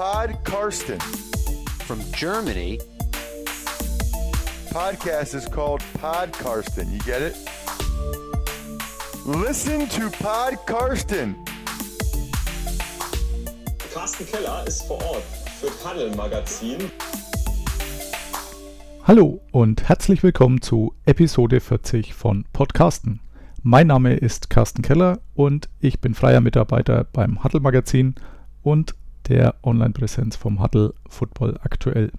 Pod Karsten. From Germany, Podcast is called Pod Karsten. You get it? Listen to Pod Karsten. Carsten Keller ist vor Ort für Paddel Magazin. Hallo und herzlich willkommen zu Episode 40 von Podcasten. Mein Name ist Carsten Keller und ich bin freier Mitarbeiter beim Huddle Magazin und der Online-Präsenz vom Huddle Football aktuell.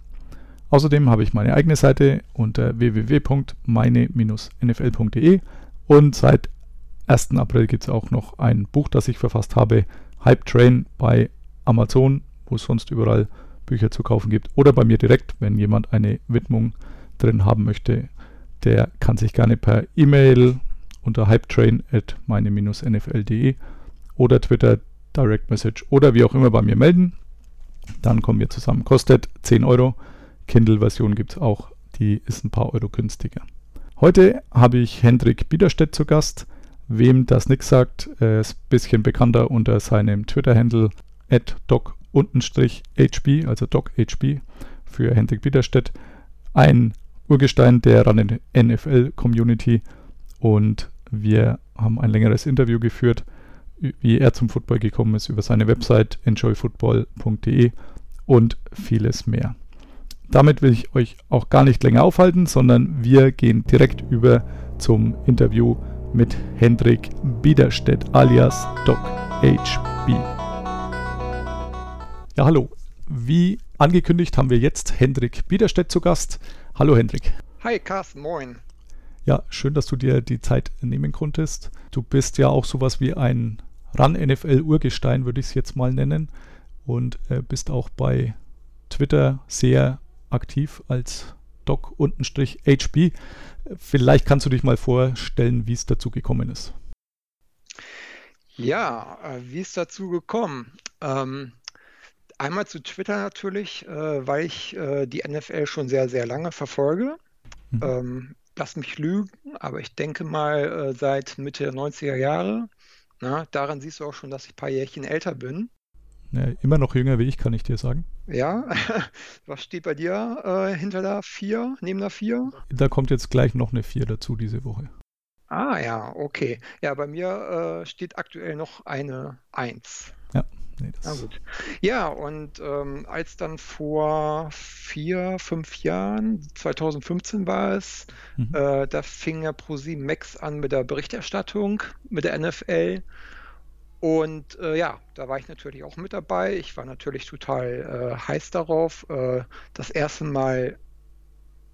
Außerdem habe ich meine eigene Seite unter www.meine-nfl.de und seit 1. April gibt es auch noch ein Buch, das ich verfasst habe, Hype Train bei Amazon, wo es sonst überall Bücher zu kaufen gibt oder bei mir direkt, wenn jemand eine Widmung drin haben möchte, der kann sich gerne per E-Mail unter hypetrain at meine-nfl.de oder Twitter Direct Message oder wie auch immer bei mir melden. Dann kommen wir zusammen. Kostet 10 Euro. Kindle-Version gibt es auch. Die ist ein paar Euro günstiger. Heute habe ich Hendrik Biederstedt zu Gast. Wem das nichts sagt, er ist ein bisschen bekannter unter seinem Twitter-Handle doc-hb, also doc-hb für Hendrik Biederstedt. Ein Urgestein der NFL-Community und wir haben ein längeres Interview geführt, wie er zum Football gekommen ist, über seine Website enjoyfootball.de und vieles mehr. Damit will ich euch auch gar nicht länger aufhalten, sondern wir gehen direkt über zum Interview mit Hendrik Biederstedt alias Doc HB. Ja, hallo. Wie angekündigt haben wir jetzt Hendrik Biederstedt zu Gast. Hallo Hendrik. Hi Carsten, moin. Ja, schön, dass du dir die Zeit nehmen konntest. Du bist ja auch sowas wie ein Run-NFL-Urgestein, würde ich es jetzt mal nennen. Und äh, bist auch bei Twitter sehr aktiv als doc-hb. Vielleicht kannst du dich mal vorstellen, wie es dazu gekommen ist. Ja, äh, wie ist dazu gekommen? Ähm, einmal zu Twitter natürlich, äh, weil ich äh, die NFL schon sehr, sehr lange verfolge. Mhm. Ähm, lass mich lügen, aber ich denke mal äh, seit Mitte der 90er Jahre. Na, daran siehst du auch schon, dass ich ein paar Jährchen älter bin. Ja, immer noch jünger wie ich, kann ich dir sagen. Ja, was steht bei dir äh, hinter der 4, neben der 4? Da kommt jetzt gleich noch eine 4 dazu diese Woche. Ah ja, okay. Ja, bei mir äh, steht aktuell noch eine 1. Ja, nee, das Na gut. Ja, und ähm, als dann vor vier, fünf Jahren, 2015 war es, mhm. äh, da fing ja ProSieben Max an mit der Berichterstattung mit der NFL. Und äh, ja, da war ich natürlich auch mit dabei. Ich war natürlich total äh, heiß darauf. Äh, das erste Mal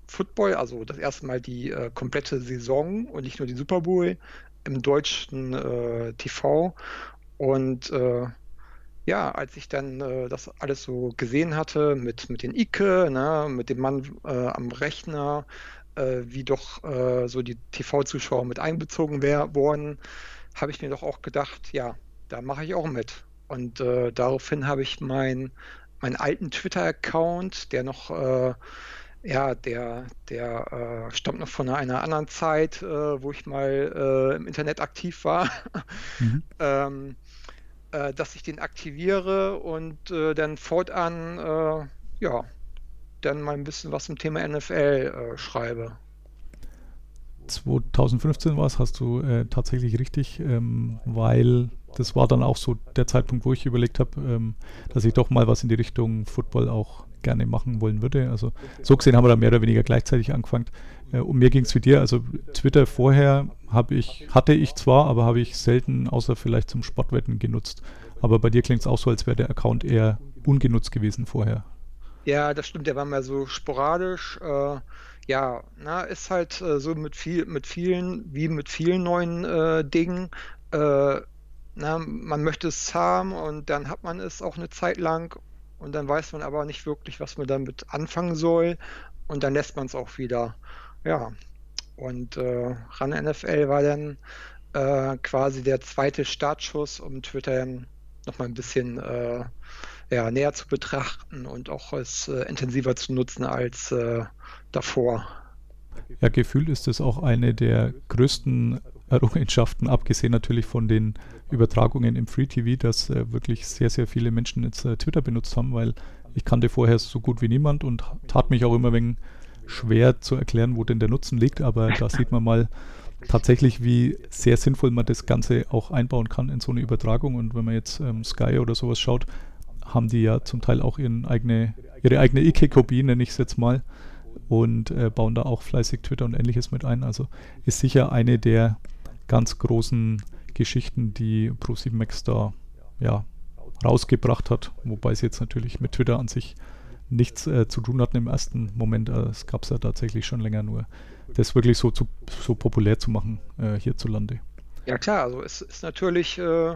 Football, also das erste Mal die äh, komplette Saison und nicht nur die Super Bowl im deutschen äh, TV. Und äh, ja, als ich dann äh, das alles so gesehen hatte mit, mit den Ike, ne, mit dem Mann äh, am Rechner, äh, wie doch äh, so die TV-Zuschauer mit einbezogen wär, wurden, habe ich mir doch auch gedacht, ja, da mache ich auch mit. Und äh, daraufhin habe ich meinen mein alten Twitter-Account, der noch, äh, ja, der, der stammt noch von einer anderen Zeit, wo ich mal im Internet aktiv war. Mhm. ähm, äh, dass ich den aktiviere und äh, dann fortan, äh, ja, dann mal ein bisschen was zum Thema NFL äh, schreibe. 2015 war es, hast du äh, tatsächlich richtig, ähm, weil das war dann auch so der Zeitpunkt, wo ich überlegt habe, ähm, dass ich doch mal was in die Richtung Football auch gerne machen wollen würde. Also so gesehen haben wir da mehr oder weniger gleichzeitig angefangen. Äh, und mir ging es wie dir, also Twitter vorher habe ich, hatte ich zwar, aber habe ich selten, außer vielleicht zum Sportwetten genutzt. Aber bei dir klingt es auch so, als wäre der Account eher ungenutzt gewesen vorher. Ja, das stimmt, der war mal so sporadisch. Äh, ja, na, ist halt äh, so mit viel, mit vielen, wie mit vielen neuen äh, Dingen. Äh, na, man möchte es haben und dann hat man es auch eine Zeit lang und dann weiß man aber nicht wirklich, was man damit anfangen soll und dann lässt man es auch wieder. Ja, und äh, RAN NFL war dann äh, quasi der zweite Startschuss, um Twitter nochmal ein bisschen äh, ja, näher zu betrachten und auch es äh, intensiver zu nutzen als äh, davor. Ja, gefühlt ist es auch eine der größten Errungenschaften, abgesehen natürlich von den Übertragungen im Free TV, dass äh, wirklich sehr, sehr viele Menschen jetzt äh, Twitter benutzt haben, weil ich kannte vorher so gut wie niemand und tat mich auch immer wegen schwer zu erklären, wo denn der Nutzen liegt, aber da sieht man mal tatsächlich, wie sehr sinnvoll man das Ganze auch einbauen kann in so eine Übertragung. Und wenn man jetzt ähm, Sky oder sowas schaut, haben die ja zum Teil auch ihren eigene, ihre eigene Ike-Kopie, nenne ich es jetzt mal, und äh, bauen da auch fleißig Twitter und ähnliches mit ein. Also ist sicher eine der ganz großen Geschichten, die Pro7 Max da ja, rausgebracht hat, wobei es jetzt natürlich mit Twitter an sich nichts äh, zu tun hatten im ersten Moment. Äh, es gab es ja tatsächlich schon länger, nur das wirklich so, zu, so populär zu machen äh, hierzulande. Ja klar, also es ist natürlich äh, äh,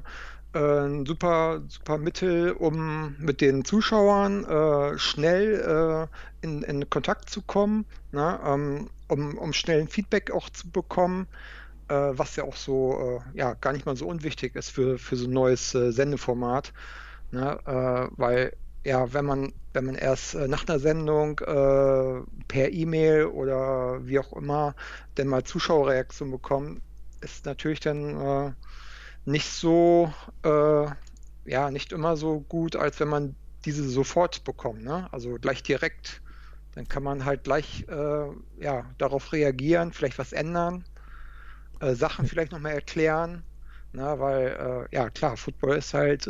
ein super, super Mittel, um mit den Zuschauern äh, schnell in, in, Kontakt zu kommen, ne? ähm, um, um schnell ein Feedback auch zu bekommen was ja auch so äh, ja gar nicht mal so unwichtig ist für, für so ein neues äh, Sendeformat. Ne? Äh, weil ja, wenn man, wenn man erst äh, nach einer Sendung äh, per E-Mail oder wie auch immer denn mal Zuschauerreaktion bekommt, ist natürlich dann äh, nicht so, äh, ja, nicht immer so gut, als wenn man diese sofort bekommt, ne? Also gleich direkt. Dann kann man halt gleich äh, ja, darauf reagieren, vielleicht was ändern, äh, Sachen vielleicht nochmal erklären. Na, ne? weil, ja klar, Football ist halt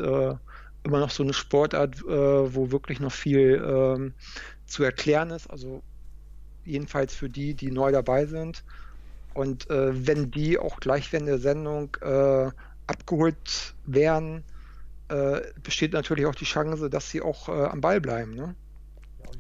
immer noch so eine Sportart, äh, wo wirklich noch viel ähm, zu erklären ist. Also jedenfalls für die, die neu dabei sind. Und äh, wenn die auch gleich während der Sendung äh, abgeholt werden, äh, besteht natürlich auch die Chance, dass sie auch äh, am Ball bleiben. Ne?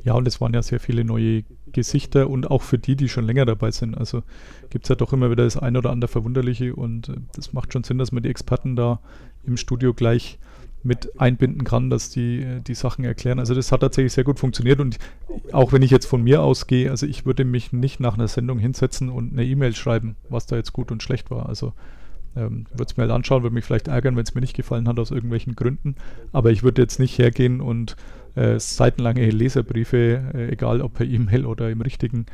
Ja, und es waren ja sehr viele neue Gesichter und auch für die, die schon länger dabei sind. Also gibt es ja doch immer wieder das ein oder andere Verwunderliche und äh, das macht schon Sinn, dass man die Experten da im Studio gleich mit einbinden kann, dass die äh, die Sachen erklären. Also das hat tatsächlich sehr gut funktioniert und auch wenn ich jetzt von mir ausgehe, also ich würde mich nicht nach einer Sendung hinsetzen und eine E-Mail schreiben, was da jetzt gut und schlecht war. Also ähm, würde es mir halt anschauen, würde mich vielleicht ärgern, wenn es mir nicht gefallen hat aus irgendwelchen Gründen. Aber ich würde jetzt nicht hergehen und äh, seitenlange Leserbriefe, äh, egal ob per E-Mail oder im richtigen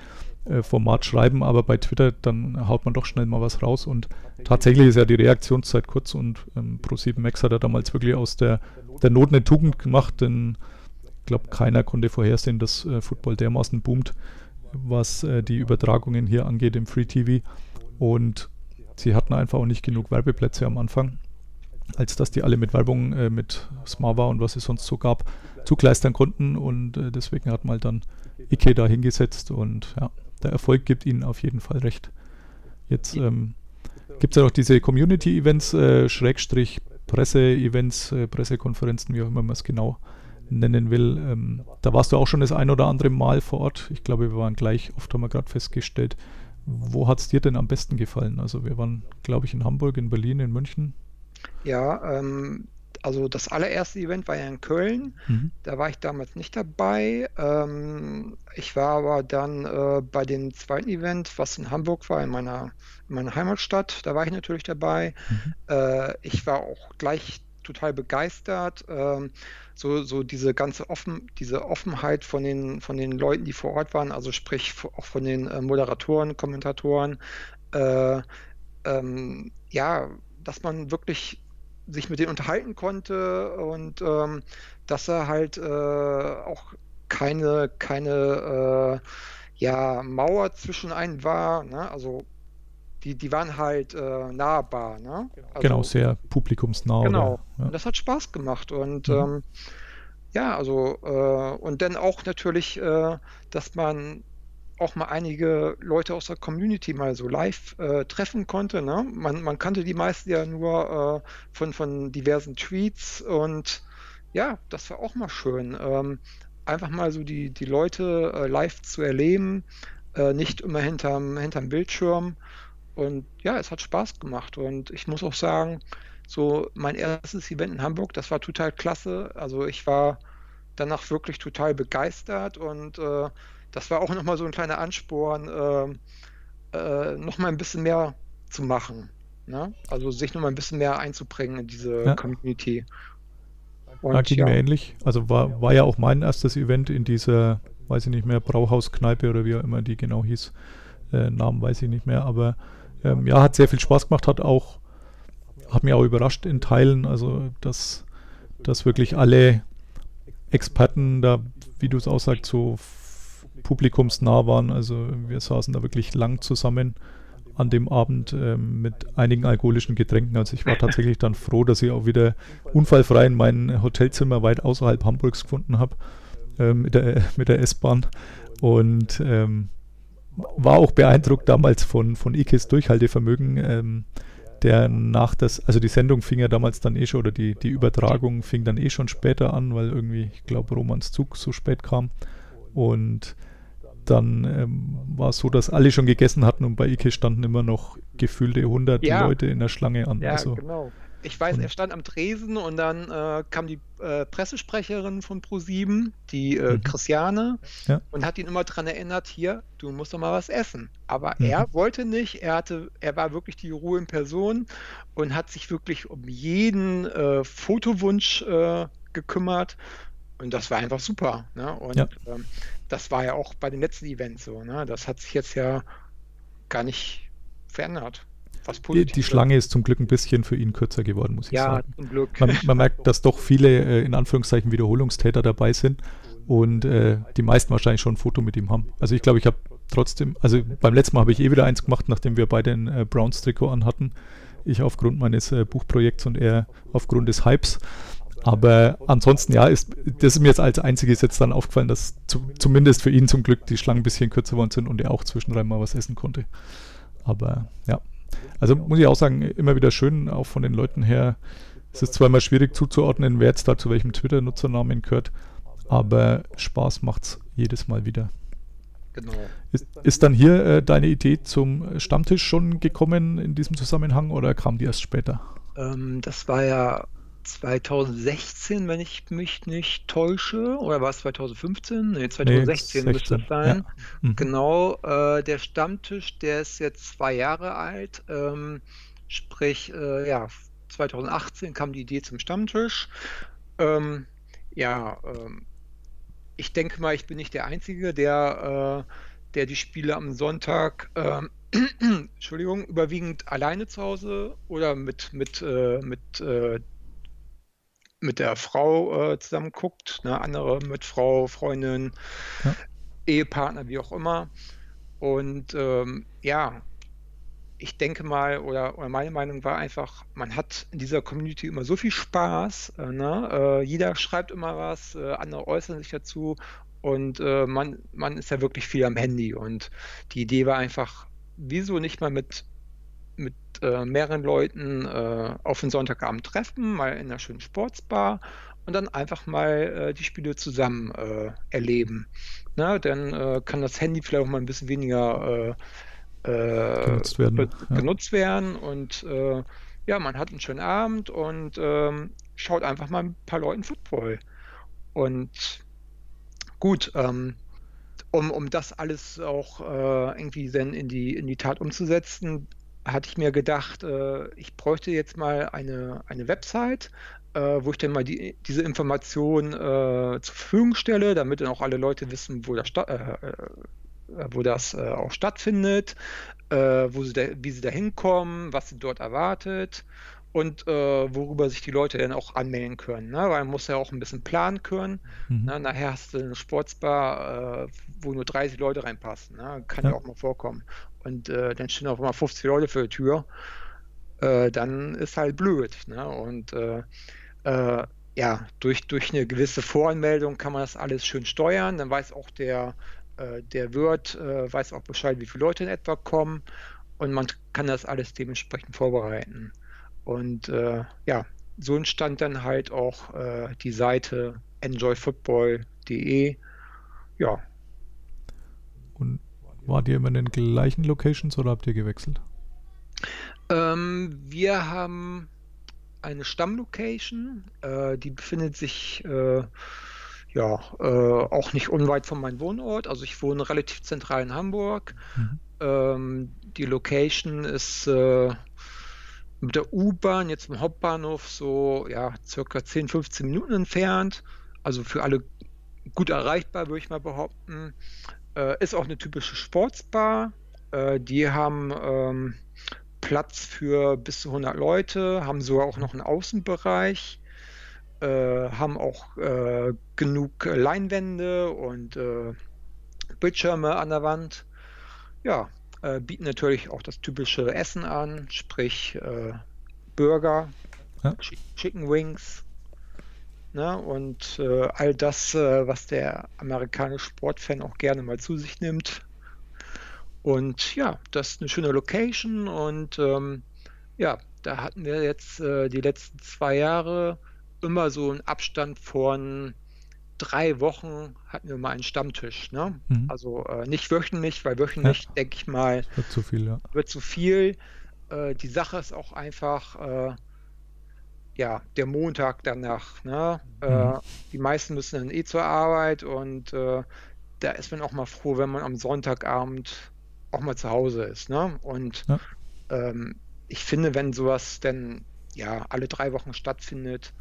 äh, Format schreiben, aber bei Twitter dann haut man doch schnell mal was raus. Und tatsächlich ist ja die Reaktionszeit kurz und ähm, Pro7 Max hat er damals wirklich aus der, der Not eine Tugend gemacht, denn ich glaube, keiner konnte vorhersehen, dass äh, Football dermaßen boomt, was äh, die Übertragungen hier angeht im Free TV und sie hatten einfach auch nicht genug Werbeplätze am Anfang, als dass die alle mit Werbung äh, mit Smava und was es sonst so gab, zugleistern konnten und äh, deswegen hat man halt dann Ike da hingesetzt und ja, der Erfolg gibt ihnen auf jeden Fall recht. Jetzt ähm, gibt es ja noch diese Community-Events, äh, Schrägstrich Presse-Events, äh, Pressekonferenzen, wie auch immer man es genau nennen will. Ähm, da warst du auch schon das ein oder andere Mal vor Ort. Ich glaube, wir waren gleich, oft haben wir gerade festgestellt. Wo hat es dir denn am besten gefallen? Also wir waren, glaube ich, in Hamburg, in Berlin, in München. Ja, ähm, also das allererste Event war ja in Köln. Mhm. Da war ich damals nicht dabei. Ähm, ich war aber dann äh, bei dem zweiten Event, was in Hamburg war, in meiner, in meiner Heimatstadt. Da war ich natürlich dabei. Mhm. Äh, ich war auch gleich total begeistert. Ähm, so, so diese ganze offen, diese Offenheit von den, von den Leuten, die vor Ort waren, also sprich auch von den äh, Moderatoren, Kommentatoren. Äh, ähm, ja, dass man wirklich sich mit denen unterhalten konnte und ähm, dass er halt äh, auch keine, keine äh, ja, Mauer zwischen einen war. Ne? Also die, die waren halt äh, nahbar. Ne? Also, genau, sehr publikumsnah. Genau. Oder, ja. Und das hat Spaß gemacht. Und mhm. ähm, ja, also äh, und dann auch natürlich, äh, dass man auch mal einige Leute aus der Community mal so live äh, treffen konnte. Ne? Man, man, kannte die meisten ja nur äh, von, von diversen Tweets und ja, das war auch mal schön. Ähm, einfach mal so die, die Leute äh, live zu erleben, äh, nicht immer hinterm, hinterm Bildschirm. Und ja, es hat Spaß gemacht. Und ich muss auch sagen, so mein erstes Event in Hamburg, das war total klasse. Also ich war danach wirklich total begeistert und äh, das war auch nochmal so ein kleiner Ansporn, äh, äh, nochmal ein bisschen mehr zu machen. Ne? Also sich nochmal ein bisschen mehr einzubringen in diese ja. Community. Und, ja, ging ja. mir ähnlich. Also war, war ja auch mein erstes Event in dieser, weiß ich nicht mehr, Brauhauskneipe oder wie auch immer die genau hieß. Äh, Namen weiß ich nicht mehr, aber ähm, ja, hat sehr viel Spaß gemacht, hat auch, hat mir auch überrascht in Teilen, also dass, dass wirklich alle Experten da, wie du es aussagst, so publikumsnah waren. Also wir saßen da wirklich lang zusammen an dem Abend ähm, mit einigen alkoholischen Getränken. Also ich war tatsächlich dann froh, dass ich auch wieder unfallfrei in mein Hotelzimmer weit außerhalb Hamburgs gefunden habe äh, mit der, mit der S-Bahn. Und ähm, war auch beeindruckt damals von, von Ikes Durchhaltevermögen. Ähm, der nach das, also die Sendung fing ja damals dann eh schon, oder die, die Übertragung fing dann eh schon später an, weil irgendwie, ich glaube, Romans Zug so spät kam. Und dann ähm, war es so, dass alle schon gegessen hatten und bei Ike standen immer noch gefühlte 100 ja. Leute in der Schlange an. Ja, also, genau. Ich weiß, er stand am Tresen und dann äh, kam die äh, Pressesprecherin von Pro7, die äh, mhm. Christiane, ja. und hat ihn immer daran erinnert, hier, du musst doch mal was essen. Aber mhm. er wollte nicht, er hatte, er war wirklich die Ruhe in Person und hat sich wirklich um jeden äh, Fotowunsch äh, gekümmert. Und das war einfach super. Ne? Und ja. ähm, das war ja auch bei den letzten Events so. Ne? Das hat sich jetzt ja gar nicht verändert. Die, die, Schlange ist zum Glück ein bisschen für ihn kürzer geworden, muss ich ja, sagen. Ja, zum Glück. Man, man, merkt, dass doch viele äh, in Anführungszeichen Wiederholungstäter dabei sind und äh, die meisten wahrscheinlich schon ein Foto mit ihm haben. Also ich glaube, ich habe trotzdem, also beim letzten Mal habe ich eh wieder eins gemacht, nachdem wir beide ein äh, Browns Trikot anhatten. Ich aufgrund meines äh, Buchprojekts und er aufgrund des Hypes. Aber ansonsten, ja, ist, das ist mir jetzt als einziges jetzt dann aufgefallen, dass zu, zumindest für ihn zum Glück die Schlangen ein bisschen kürzer geworden sind und er auch zwischendrin mal was essen konnte. Aber ja, also muss ich auch sagen, immer wieder schön, auch von den Leuten her. Es ist zwar immer schwierig zuzuordnen, wer jetzt da zu welchem Twitter-Nutzernamen gehört, aber Spaß macht es jedes Mal wieder. Genau. Ist, ist dann hier äh, deine Idee zum Stammtisch schon gekommen in diesem Zusammenhang oder kam die erst später? Ähm, das war ja 2016, wenn ich mich nicht täusche, oder war es 2015? Nee, 2016 nee, müsste es sein. Ja. Mhm. Genau, äh, der Stammtisch, der ist jetzt zwei Jahre alt, ähm, sprich, äh, ja, 2018 kam die Idee zum Stammtisch. Ähm, ja, ähm, ich denke mal, ich bin nicht der Einzige, der, äh, der die Spiele am Sonntag ähm, Entschuldigung, überwiegend alleine zu Hause oder mit, mit, äh, mit äh, mit der Frau äh, zusammen guckt, ne? andere mit Frau, Freundin, ja. Ehepartner, wie auch immer. Und ähm, ja, ich denke mal, oder, oder, meine Meinung war einfach, man hat in dieser Community immer so viel Spaß. Äh, ne? äh, jeder schreibt immer was, äh, andere äußern sich dazu und äh, man, man ist ja wirklich viel am Handy. Und die Idee war einfach, wieso nicht mal mit mit äh, mehreren Leuten äh, auf den Sonntagabend treffen, mal in einer schönen Sportsbar und dann einfach mal äh, die Spiele zusammen äh, erleben. Na, dann äh, kann das Handy vielleicht auch mal ein bisschen weniger äh, genutzt werden, be ja. genutzt werden und ja, man hat einen schönen Abend und ähm, schaut einfach mal ein paar Leuten Football. Und gut, ähm, um, um das alles auch äh, irgendwie dann in die, in die Tat umzusetzen, hatte ich mir gedacht, äh, ich bräuchte jetzt mal eine, eine Website, äh, wo ich dann mal die, diese Information äh, zur Verfügung stelle, damit dann auch alle Leute wissen, wo das, äh, äh, wo das äh, auch stattfindet, wo sie da, wie sie da hinkommen, was sie dort erwartet und worüber sich die Leute dann auch anmelden können. Ne? Weil man muss ja auch ein bisschen planen können. Mhm. Ne? Nachher hast du eine Sportsbar, wo nur 30 Leute reinpassen. Ne? Kann ja. ja auch mal vorkommen und äh, dann stehen auf einmal 50 Leute vor der Tür, äh, dann ist halt blöd. Ne? Und äh, äh, ja, durch, durch eine gewisse Voranmeldung kann man das alles schön steuern. Dann weiß auch der, äh, der Wirt, äh, weiß auch Bescheid, wie viele Leute in etwa kommen und man kann das alles dementsprechend vorbereiten. Und ja, so entstand dann halt auch die Seite enjoyfootball.de. Ja. Wart ihr immer in den gleichen Locations oder habt ihr gewechselt? Ähm, wir haben eine Stammlocation, äh, die befindet sich äh, ja äh, auch nicht unweit von meinem Wohnort. Also ich wohne relativ zentral in Hamburg. Mhm. Ähm, die Location ist äh, mit der U-Bahn jetzt im Hauptbahnhof so ja circa 10, 15 Minuten entfernt. Also für alle gut erreichbar, würde ich mal behaupten. Äh, ist auch eine typische Sportsbar Äh, die haben ähm, Platz für bis zu 100 Leute, haben sogar auch noch einen Außenbereich, äh, haben auch äh, genug Leinwände und äh, Bildschirme an der Wand. Ja, äh, bieten natürlich auch das typische Essen an, sprich Burger, Ja. Chi- Chicken Wings. Ne? Und äh, all das, äh, was der amerikanische Sportfan auch gerne mal zu sich nimmt. Und ja, das ist eine schöne Location und ähm, ja, da hatten wir jetzt äh, die letzten zwei Jahre immer so einen Abstand von drei Wochen hatten wir mal einen Stammtisch. Ne? Mhm. Also äh, nicht wöchentlich, weil wöchentlich, denke ich mal, Wird zu viel, ja. wird zu viel. Äh, die Sache ist auch einfach, äh, ja, der Montag danach. Ne? Äh, Mhm. die meisten müssen dann eh zur Arbeit und äh, da ist man auch mal froh, wenn man am Sonntagabend auch mal zu Hause ist. Ne? Und Ja. ähm, ich finde, wenn sowas dann ja alle drei Wochen stattfindet,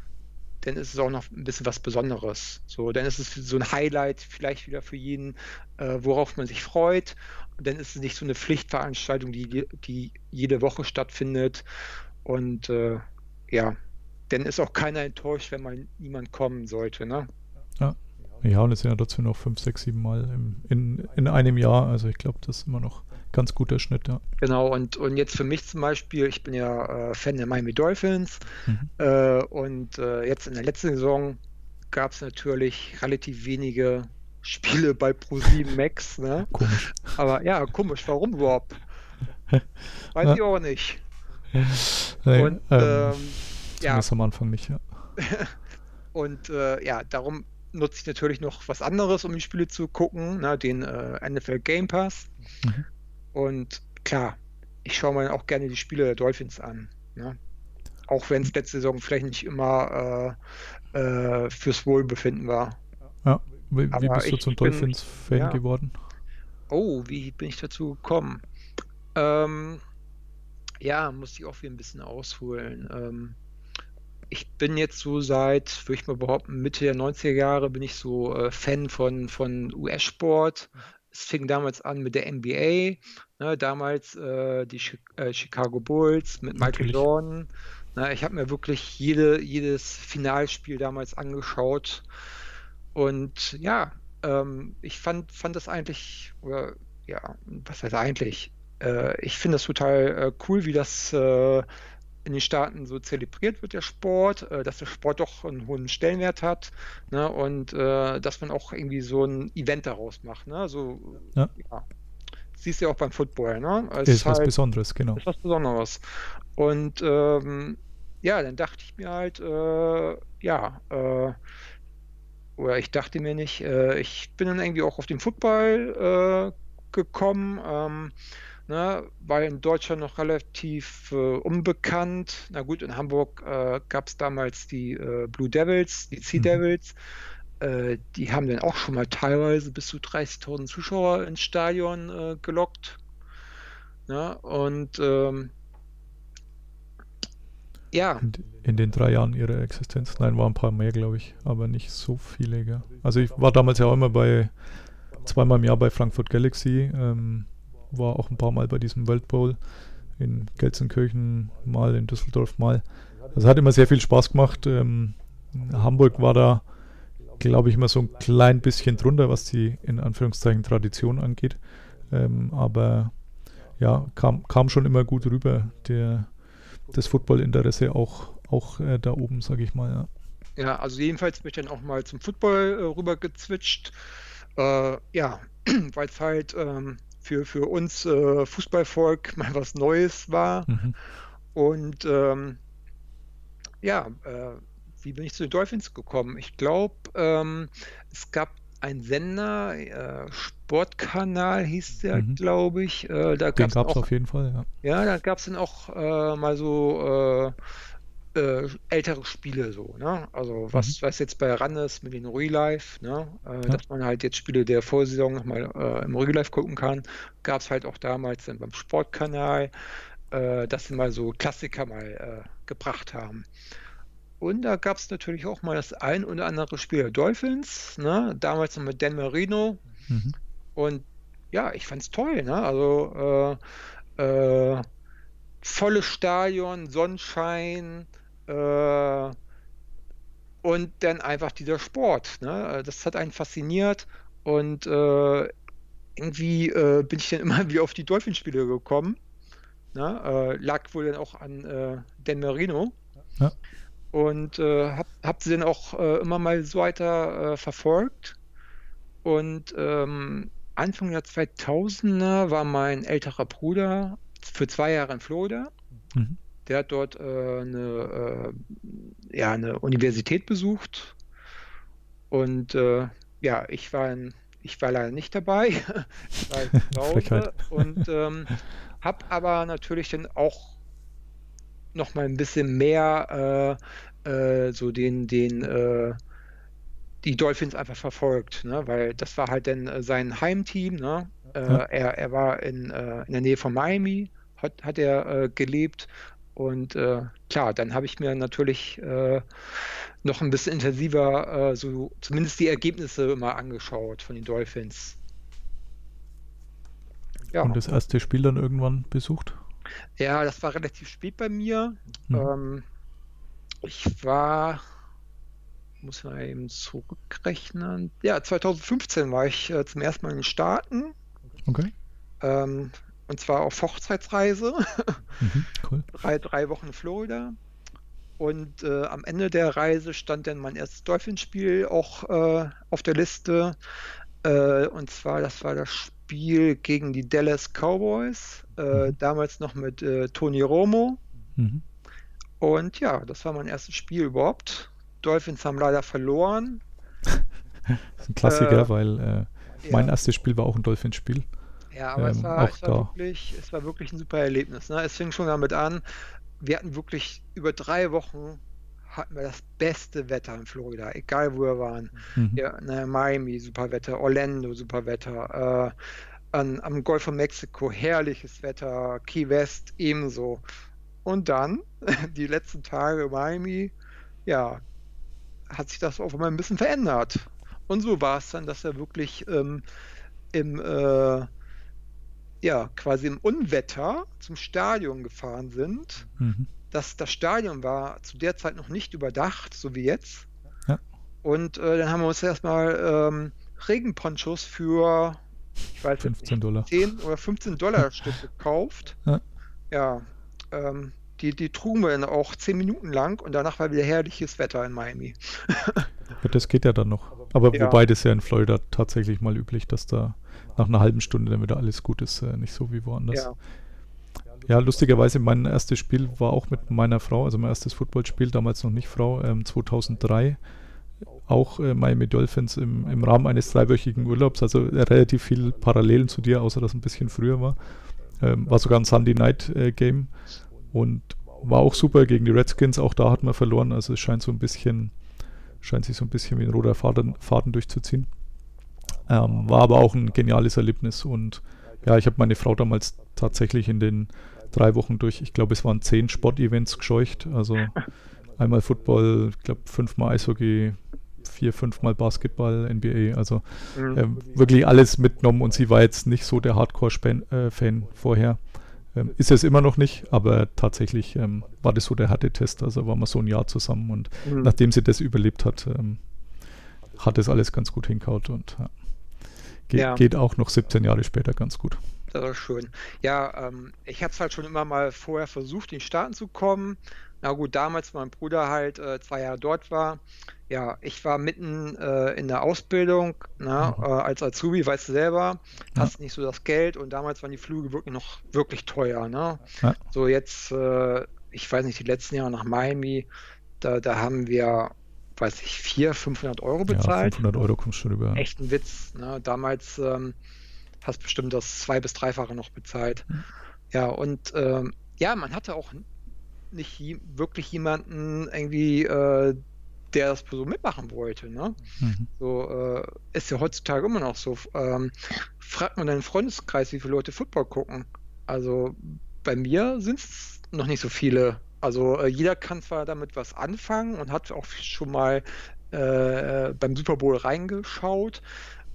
dann ist es auch noch ein bisschen was Besonderes. So, dann ist es so ein Highlight vielleicht wieder für jeden, äh, worauf man sich freut. Und dann ist es nicht so eine Pflichtveranstaltung, die, die jede Woche stattfindet. Und äh, ja, dann ist auch keiner enttäuscht, wenn mal niemand kommen sollte. Ne? Ja, und es sind ja dazu noch fünf, sechs, sieben Mal im, in, in einem Jahr. Also ich glaube, das ist immer noch ganz guter Schnitt, ja. Genau, und, und jetzt für mich zum Beispiel, ich bin ja äh, Fan der Miami Dolphins Mhm. äh, und äh, jetzt in der letzten Saison gab es natürlich relativ wenige Spiele bei Pro7 Max, ne? Komisch. Aber ja, komisch, warum überhaupt? Weiß Ja. ich auch nicht. Nee, Und ähm, ähm, ja, zumindest am Anfang nicht, ja. und äh, ja, darum nutze ich natürlich noch was anderes, um die Spiele zu gucken, ne? den äh, NFL Game Pass. Mhm. Und klar, ich schaue mir auch gerne die Spiele der Dolphins an. Ne? Auch wenn es letzte Saison vielleicht nicht immer äh, äh, fürs Wohlbefinden war. Ja. Wie, wie bist du zum Dolphins-Fan ja. geworden? Oh, wie bin ich dazu gekommen? Ähm, ja, muss ich auch wieder ein bisschen ausholen. Ähm, ich bin jetzt so seit, würde ich mal behaupten, Mitte der 90er Jahre bin ich so äh, Fan von, von US-Sport. Es fing damals an mit der NBA, ne, damals äh, die Chi äh, Chicago Bulls mit Michael Natürlich. Jordan. Na, ich habe mir wirklich jede, jedes Finalspiel damals angeschaut. Und ja, ähm, ich fand, fand das eigentlich, oder ja, was heißt eigentlich? Äh, ich finde das total äh, cool, wie das äh, in den Staaten so zelebriert wird, der Sport, äh, dass der Sport doch einen hohen Stellenwert hat, ne? Und äh, dass man auch irgendwie so ein Event daraus macht, ne? So, Ja. ja. Siehst du ja auch beim Football, ne? Es Ist was halt- Besonderes, genau. ist was Besonderes. Und ähm, ja, dann dachte ich mir halt, äh, ja, äh, oder ich dachte mir nicht, äh, ich bin dann irgendwie auch auf den Football äh, gekommen, ähm, ne, war in Deutschland noch relativ äh, unbekannt. Na gut, in Hamburg äh, gab es damals die äh, Blue Devils, die Sea Mhm. Devils. Äh, die haben dann auch schon mal teilweise bis zu 30.000 Zuschauer ins Stadion äh, gelockt. Ja, und ähm, ja, In, in den drei Jahren ihrer Existenz. Nein, waren ein paar mehr, glaube ich, aber nicht so viele. Gell? Also ich war damals ja auch immer bei, zweimal im Jahr bei Frankfurt Galaxy, ähm, war auch ein paar Mal bei diesem World Bowl in Gelsenkirchen mal, in Düsseldorf mal. Also hat immer sehr viel Spaß gemacht. Ähm, Hamburg war da, glaube ich, immer so ein klein bisschen drunter, was die in Anführungszeichen Tradition angeht. Ähm, aber ja, kam, kam schon immer gut rüber, der, das Footballinteresse auch, auch äh, da oben, sage ich mal. Ja. Ja, also jedenfalls bin ich dann auch mal zum Football äh, rüber gezwitscht. Äh, ja, weil es halt ähm, für, für uns äh, Fußballvolk mal was Neues war. Mhm. Und ähm, ja, äh, wie bin ich zu den Dolphins gekommen? Ich glaube, ähm, es gab einen Sender, äh, Sportkanal hieß der, Mhm. glaube ich. Äh, da gab es auf jeden Fall, ja. Ja, da gab es dann auch äh, mal so äh, ältere Spiele so, ne? Also was, was jetzt bei RAN ist mit den Real Life, ne? Äh, Ja. Dass man halt jetzt Spiele der Vorsaison nochmal äh, im Real Life gucken kann, gab es halt auch damals dann beim Sportkanal, äh, dass sie mal so Klassiker mal äh, gebracht haben. Und da gab es natürlich auch mal das ein oder andere Spiel der Dolphins, ne? Damals noch mit Dan Marino, Mhm. und ja, ich fand es toll, ne? Also äh, äh, volles Stadion, Sonnenschein äh, und dann einfach dieser Sport. Ne? Das hat einen fasziniert und äh, irgendwie äh, bin ich dann immer wieder auf die Dolphinspiele gekommen. Ne? Äh, lag wohl dann auch an äh, Dan Marino. Ja. Und äh, hab, hab sie dann auch äh, immer mal so weiter äh, verfolgt. Und ähm, Anfang der 2000er war mein älterer Bruder für zwei Jahre in Florida. Mhm. Der hat dort äh, eine, äh, ja, eine Universität besucht. Und äh, ja, ich war, in, ich war leider nicht dabei. ich war zu Hause und ähm, habe aber natürlich dann auch noch mal ein bisschen mehr äh, äh, so den, den äh, die Dolphins einfach verfolgt, ne? weil das war halt dann sein Heimteam. Ne? Ja. er, er war in, in der Nähe von Miami, hat, hat er gelebt und äh, klar, dann habe ich mir natürlich äh, noch ein bisschen intensiver äh, so zumindest die Ergebnisse mal angeschaut von den Dolphins. Ja. Und das erste Spiel dann irgendwann besucht? Ja, das war relativ spät bei mir. Mhm. Ähm, ich war, muss man eben zurückrechnen. Ja, 2015 war ich äh, zum ersten Mal in den Staaten. Okay. Ähm, und zwar auf Hochzeitsreise. Mhm, cool. drei, drei Wochen in Florida. Und äh, am Ende der Reise stand dann mein erstes Dolphinspiel auch äh, auf der Liste. Äh, und zwar, das war das Spiel gegen die Dallas Cowboys. Äh, mhm. Damals noch mit äh, Tony Romo. Mhm. Und ja, das war mein erstes Spiel überhaupt. Dolphins haben leider verloren. das ist ein Klassiker, äh, weil mein ja. erstes Spiel war auch ein Dolphins-Spiel. Ja, aber ähm, es, war, es, war wirklich, es war wirklich ein super Erlebnis. Ne? Es fing schon damit an, wir hatten wirklich über drei Wochen hatten wir das beste Wetter in Florida, egal wo wir waren. Mhm. Ja, ne, Miami, super Wetter, Orlando, super Wetter, äh, an, am Golf von Mexiko, herrliches Wetter, Key West ebenso. Und dann, die letzten Tage Miami, ja, hat sich das auf einmal ein bisschen verändert. Und so war es dann, dass er wirklich ähm, im äh, ja, quasi im Unwetter zum Stadion gefahren sind. Mhm. Das, das Stadion war zu der Zeit noch nicht überdacht, so wie jetzt. Ja. Und äh, dann haben wir uns erstmal ähm, Regenponchos für ich weiß 15 Dollar. 10 oder 15 Dollar Stück gekauft. Ja, ja ähm, die, die trugen wir dann auch 10 Minuten lang und danach war wieder herrliches Wetter in Miami. das geht ja dann noch. Aber ja. wobei das ja in Florida tatsächlich mal üblich, dass da nach einer halben Stunde dann wieder alles gut ist, äh, nicht so wie woanders. Ja. Ja, lustigerweise, mein erstes Spiel war auch mit meiner Frau, also mein erstes Footballspiel, damals noch nicht Frau, ähm, 2003. Auch äh, Miami Dolphins im, im Rahmen eines dreiwöchigen Urlaubs, also äh, relativ viel Parallelen zu dir, außer dass es ein bisschen früher war. Ähm, war sogar ein Sunday Night äh, Game und war auch super gegen die Redskins. Auch da hat man verloren, also es scheint so ein bisschen, scheint sich so ein bisschen wie ein roter Faden, Faden durchzuziehen. Ähm, war aber auch ein geniales Erlebnis und ja, ich habe meine Frau damals tatsächlich in den drei Wochen durch, ich glaube, es waren zehn Sportevents gescheucht. Also einmal Football, ich glaube, fünfmal Eishockey, vier, fünfmal Basketball, NBA. Also ähm, wirklich alles mitgenommen und sie war jetzt nicht so der Hardcore-Fan äh, vorher. Ähm, ist es immer noch nicht, aber tatsächlich ähm, war das so der Härtetest. Also waren wir so ein Jahr zusammen und mhm. nachdem sie das überlebt hat, ähm, hat es alles ganz gut hinkaut und ja. Ge ja. Geht auch noch 17 Jahre später ganz gut. Das ist schön. Ja, ähm, ich habe es halt schon immer mal vorher versucht, in die Staaten zu kommen. Na gut, damals mein Bruder halt äh, zwei Jahre dort war. Ja, ich war mitten äh, in der Ausbildung, na, mhm. äh, als Azubi, weißt du selber, ja. hast nicht so das Geld und damals waren die Flüge wirklich noch wirklich teuer. Ne? Ja. So jetzt, äh, ich weiß nicht, die letzten Jahre nach Miami, da, da haben wir weiß ich, 400, 500 Euro bezahlt. Ja, 500 Euro kommst du rüber. Echt ein Witz. Ne? Damals ähm, hast bestimmt das zwei- bis dreifache noch bezahlt. Mhm. Ja, und ähm, ja, man hatte auch nicht wirklich jemanden irgendwie, äh, der das so mitmachen wollte. Ne? Mhm. So äh, ist ja heutzutage immer noch so. Ähm, fragt man deinen Freundeskreis, wie viele Leute Football gucken. Also bei mir sind es noch nicht so viele. Also äh, jeder kann zwar damit was anfangen und hat auch schon mal äh, beim Super Bowl reingeschaut,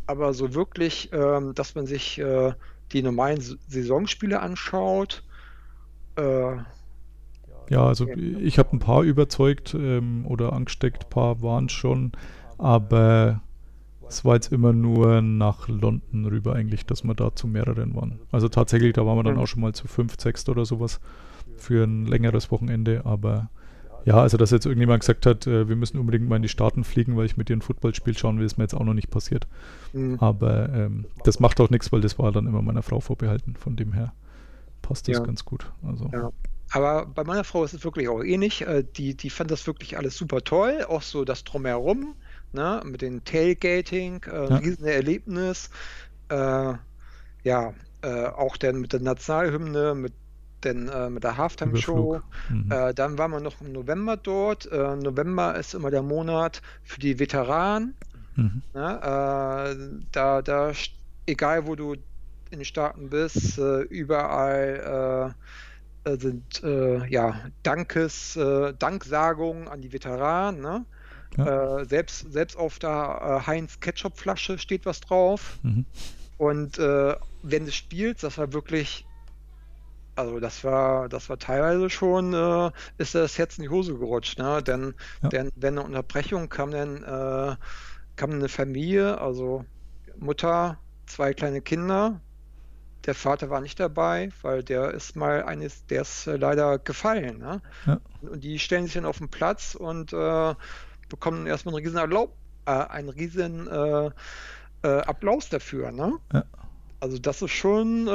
aber so wirklich, ähm, dass man sich äh, die normalen Saisonspiele anschaut. Äh, ja, also ich habe ein paar überzeugt ähm, oder angesteckt, ein paar waren schon, aber es war jetzt immer nur nach London rüber eigentlich, dass wir da zu mehreren waren. Also tatsächlich, da waren wir dann auch schon mal zu fünf, sechs oder sowas für ein längeres Wochenende, aber ja, also dass jetzt irgendjemand gesagt hat, äh, wir müssen unbedingt mal in die Staaten fliegen, weil ich mit dir ein Footballspiel schauen will, ist mir jetzt auch noch nicht passiert. Mhm. Aber ähm, das macht auch nichts, weil das war dann immer meiner Frau vorbehalten. Von dem her passt das ja. ganz gut. Also. Ja. Aber bei meiner Frau ist es wirklich auch ähnlich. Äh, die, die fand das wirklich alles super toll, auch so das Drumherum, ne, mit dem Tailgating, äh, ja. riesen Erlebnis. Äh, ja, äh, auch dann mit der Nationalhymne, mit denn äh, mit der Halftime-Show. Mhm. Äh, dann waren wir noch im November dort. Äh, November ist immer der Monat für die Veteranen. Mhm. Ja, äh, da, da, egal wo du in den Staaten bist, äh, überall äh, sind ja Dankes, Danksagungen an die Veteranen. Ne? Ja. selbst, selbst auf der Heinz Ketchup-Flasche steht was drauf. Mhm. Und wenn du spielst, das war wirklich also das war, das war teilweise schon, äh, ist das Herz in die Hose gerutscht, ne? Denn, ja. denn wenn eine Unterbrechung kam dann, äh, kam eine Familie, also Mutter, zwei kleine Kinder. Der Vater war nicht dabei, weil der ist mal eines, der ist äh, leider gefallen. Ne? Ja. Und die stellen sich dann auf den Platz und äh, bekommen erstmal einen riesen, Erlaub, äh, einen riesen äh, Applaus dafür. Ne? Ja. Also das ist schon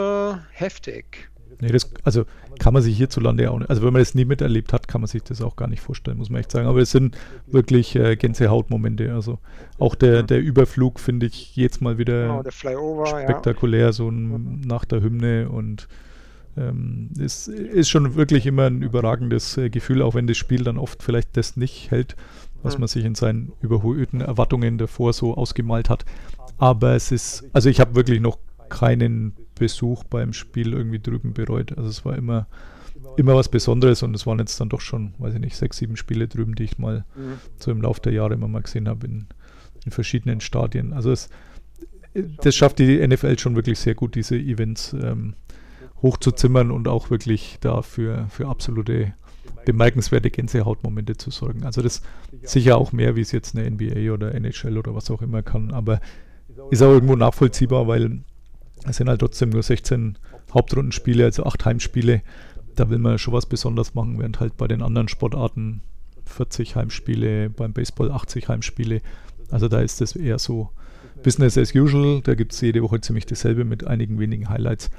heftig. Nee, das, also kann man sich hierzulande auch nicht, also wenn man das nie miterlebt hat, kann man sich das auch gar nicht vorstellen, muss man echt sagen. Aber es sind wirklich äh, Gänsehautmomente. Also auch der, der Überflug finde ich jetzt mal wieder genau, Flyover, spektakulär, ja. so ein, nach der Hymne und ähm, es ist schon wirklich immer ein überragendes äh, Gefühl, auch wenn das Spiel dann oft vielleicht das nicht hält, was mhm. man sich in seinen überhöhten Erwartungen davor so ausgemalt hat. Aber es ist, also ich habe wirklich noch keinen Besuch beim Spiel irgendwie drüben bereut. Also es war immer, immer was Besonderes und es waren jetzt dann doch schon, weiß ich nicht, sechs, sieben Spiele drüben, die ich mal mhm. so im Laufe der Jahre immer mal gesehen habe in, in verschiedenen Stadien. Also es, das schafft die NFL schon wirklich sehr gut, diese Events ähm, hochzuzimmern und auch wirklich dafür für absolute bemerkenswerte Gänsehautmomente zu sorgen. Also das sicher auch mehr, wie es jetzt eine NBA oder NHL oder was auch immer kann, aber ist auch irgendwo nachvollziehbar, weil es sind halt trotzdem nur 16 Hauptrundenspiele, also 8 Heimspiele. Da will man schon was Besonderes machen, während halt bei den anderen Sportarten 40 Heimspiele, beim Baseball 80 Heimspiele. Also da ist es eher so Business as usual. Da gibt es jede Woche ziemlich dasselbe mit einigen wenigen Highlights.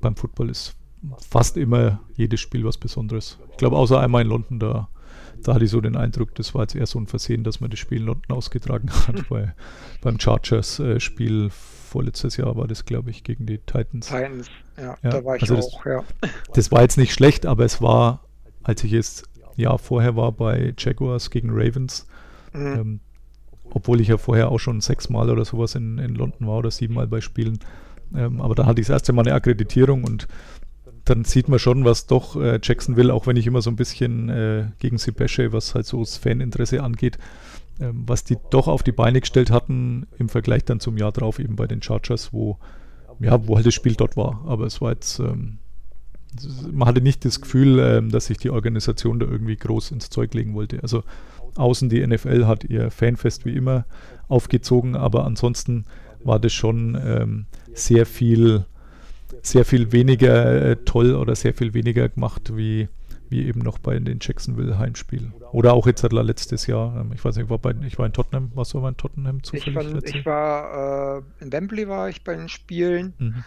Beim Football ist fast immer jedes Spiel was Besonderes. Ich glaube, außer einmal in London, da, da hatte ich so den Eindruck, das war jetzt eher so ein Versehen, dass man das Spiel in London ausgetragen hat. Bei, beim Chargers-Spiel äh, vorletztes Jahr war das, glaube ich, gegen die Titans. Titans, ja, ja. da war ich also auch, das, ja. Das war jetzt nicht schlecht, aber es war, als ich es Jahr vorher war bei Jaguars gegen Ravens, mhm. ähm, obwohl ich ja vorher auch schon sechsmal oder sowas in, in London war oder siebenmal bei Spielen. Ähm, aber da hatte ich das erste Mal eine Akkreditierung und dann sieht man schon, was doch äh, Jackson will, auch wenn ich immer so ein bisschen äh, gegen sie bashe, was halt so das Faninteresse angeht. Ähm, was die doch auf die Beine gestellt hatten im Vergleich dann zum Jahr drauf eben bei den Chargers, wo, ja, wo halt das Spiel dort war. Aber es war jetzt, ähm, man hatte nicht das Gefühl, ähm, dass sich die Organisation da irgendwie groß ins Zeug legen wollte. Also außen die NFL hat ihr Fanfest wie immer aufgezogen, aber ansonsten war das schon ähm, sehr viel, sehr viel weniger äh, toll oder sehr viel weniger gemacht wie wie eben noch bei den Jacksonville Heimspielen. Oder auch jetzt letztes Jahr. Ähm, ich weiß nicht, war bei, ich war in Tottenham. Warst du aber in Tottenham zufällig? Ich war, ich war äh, in Wembley war ich bei den Spielen. Mhm.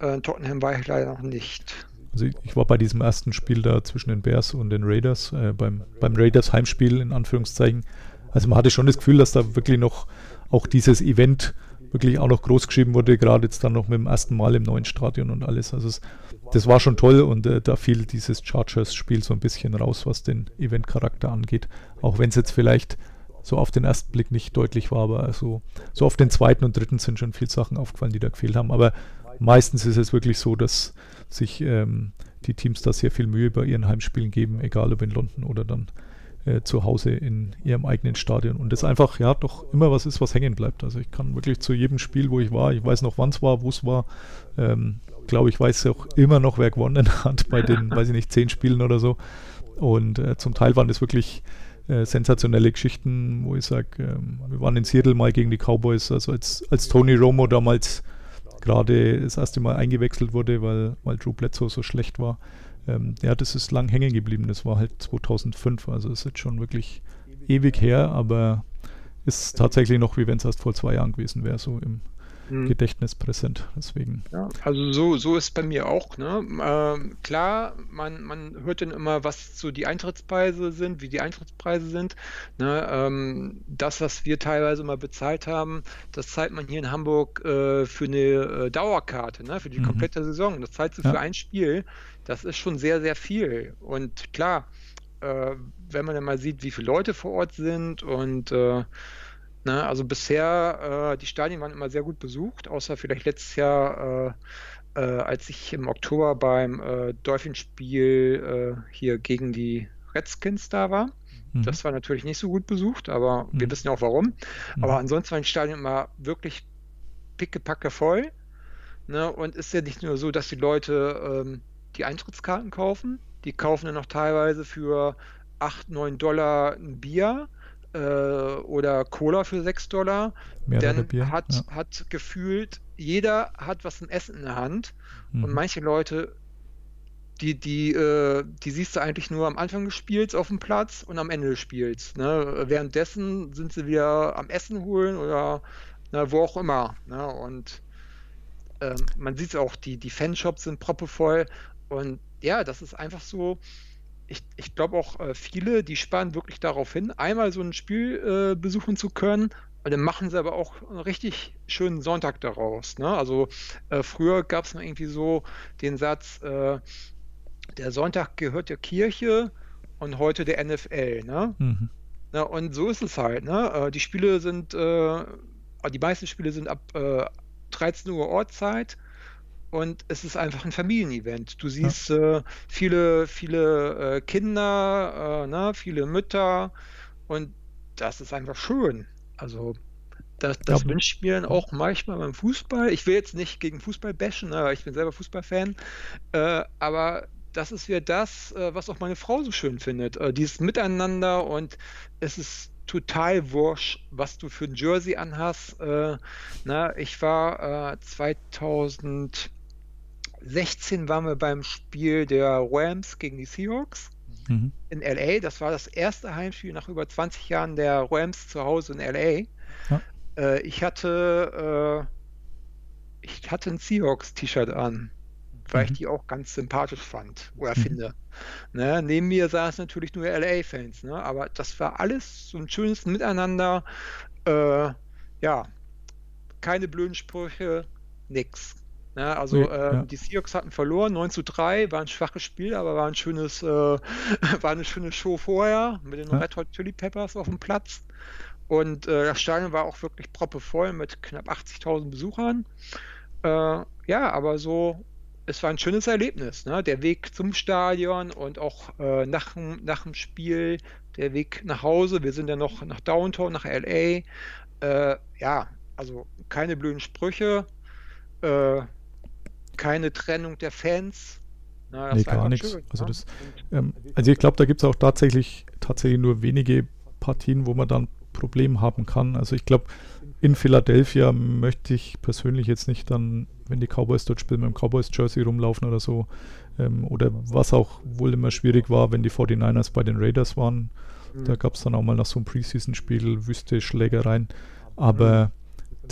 Äh, in Tottenham war ich leider noch nicht. Also ich, ich, war bei diesem ersten Spiel da zwischen den Bears und den Raiders, äh, beim, beim Raiders Heimspiel in Anführungszeichen. Also man hatte schon das Gefühl, dass da wirklich noch auch dieses Event wirklich auch noch groß geschrieben wurde, gerade jetzt dann noch mit dem ersten Mal im neuen Stadion und alles. Also es, das war schon toll und äh, da fiel dieses Chargers-Spiel so ein bisschen raus, was den Event-Charakter angeht. Auch wenn es jetzt vielleicht so auf den ersten Blick nicht deutlich war, aber so, so auf den zweiten und dritten sind schon viele Sachen aufgefallen, die da gefehlt haben. Aber meistens ist es wirklich so, dass sich ähm, die Teams da sehr viel Mühe bei ihren Heimspielen geben, egal ob in London oder dann äh, zu Hause in ihrem eigenen Stadion. Und das einfach, ja, doch immer was ist, was hängen bleibt. Also ich kann wirklich zu jedem Spiel, wo ich war, ich weiß noch, wann es war, wo es war, ähm, glaube ich, weiß auch immer noch, wer gewonnen hat bei den, weiß ich nicht, zehn Spielen oder so. Und äh, zum Teil waren das wirklich äh, sensationelle Geschichten, wo ich sage, ähm, wir waren in Seattle mal gegen die Cowboys, also als, als Tony Romo damals gerade das erste Mal eingewechselt wurde, weil, weil Drew Bledsoe so schlecht war. Ähm, ja, das ist lang hängen geblieben. Das war halt 2005, also ist jetzt schon wirklich ewig her, aber ist tatsächlich noch, wie wenn es erst vor zwei Jahren gewesen wäre, so im, mhm. Gedächtnis präsent. Deswegen. Ja, also so, so ist bei mir auch. Ne? Ähm, klar, man, man hört dann immer, was so die Eintrittspreise sind, wie die Eintrittspreise sind. Ne? Ähm, das, was wir teilweise mal bezahlt haben, das zahlt man hier in Hamburg äh, für eine äh, Dauerkarte, ne? für die mhm. komplette Saison. Das zahlt du ja. für ein Spiel. Das ist schon sehr, sehr viel. Und klar, äh, wenn man dann mal sieht, wie viele Leute vor Ort sind und äh, Ne, also bisher, äh, die Stadien waren immer sehr gut besucht, außer vielleicht letztes Jahr, äh, äh, als ich im Oktober beim äh, Dolphinspiel äh, hier gegen die Redskins da war. Mhm. Das war natürlich nicht so gut besucht, aber mhm. wir wissen ja auch warum. Mhm. Aber ansonsten waren die Stadien immer wirklich pickepacke voll. Ne, und ist ja nicht nur so, dass die Leute ähm, die Eintrittskarten kaufen, die kaufen dann noch teilweise für 8, 9 Dollar ein Bier äh, oder Cola für 6 Dollar. Mehrere dann Bier, hat, ja. hat gefühlt, jeder hat was zum Essen in der Hand. Mhm. Und manche Leute, die, die, äh, die siehst du eigentlich nur am Anfang des Spiels auf dem Platz und am Ende des Spiels. Ne? Währenddessen sind sie wieder am Essen holen oder na, wo auch immer. Ne? Und ähm, man sieht es auch, die, die Fanshops sind proppevoll. Und ja, das ist einfach so, ich, ich glaube auch äh, viele, die sparen wirklich darauf hin, einmal so ein Spiel äh, besuchen zu können. Und dann machen sie aber auch einen richtig schönen Sonntag daraus. Ne? Also äh, früher gab es mal irgendwie so den Satz, äh, der Sonntag gehört der Kirche und heute der NFL. Ne? Mhm. Na, und so ist es halt. Ne? Äh, die Spiele sind, die meisten Spiele sind ab 13 Uhr Ortszeit und es ist einfach ein Familienevent. Du siehst ja. äh, viele, viele äh, Kinder, äh, ne, viele Mütter und das ist einfach schön. Also das, das ja. wünsche ich mir dann auch manchmal beim Fußball. Ich will jetzt nicht gegen Fußball bashen, ne, ich bin selber Fußballfan, äh, aber das ist ja das, äh, was auch meine Frau so schön findet. Äh, dieses Miteinander und es ist total wurscht, was du für ein Jersey anhast. Äh, na, ich war äh, 2000 16 waren wir beim Spiel der Rams gegen die Seahawks mhm. in LA. Das war das erste Heimspiel nach über 20 Jahren der Rams zu Hause in LA. Ja. Äh, ich hatte äh, ich hatte ein Seahawks-T-Shirt an, weil mhm. ich die auch ganz sympathisch fand oder mhm. finde. Ne? Neben mir saßen natürlich nur LA-Fans, ne? aber das war alles so ein schönes Miteinander. Äh, ja, keine blöden Sprüche, nix. Ja, also nee, äh, ja. die Seahawks hatten verloren, 9 zu 3, war ein schwaches Spiel, aber war ein schönes, äh, war eine schöne Show vorher mit den ja. Red Hot Chili Peppers auf dem Platz. Und äh, das Stadion war auch wirklich proppevoll mit knapp 80.000 Besuchern. Äh, ja, aber so, es war ein schönes Erlebnis. Ne? Der Weg zum Stadion und auch äh, nach, nach dem Spiel, der Weg nach Hause. Wir sind ja noch nach Downtown, nach LA. Äh, ja, also keine blöden Sprüche. Keine Trennung der Fans. Na, nee, gar nichts. Schön, also, das, ähm, also ich glaube, da gibt es auch tatsächlich, tatsächlich nur wenige Partien, wo man dann Problem haben kann. Also ich glaube, in Philadelphia möchte ich persönlich jetzt nicht dann, wenn die Cowboys dort spielen, mit dem Cowboys-Jersey rumlaufen oder so. Ähm, oder was auch wohl immer schwierig war, wenn die 49ers bei den Raiders waren. Mhm. Da gab es dann auch mal nach so einem Preseason-Spiel Wüste, Schlägereien. Aber mhm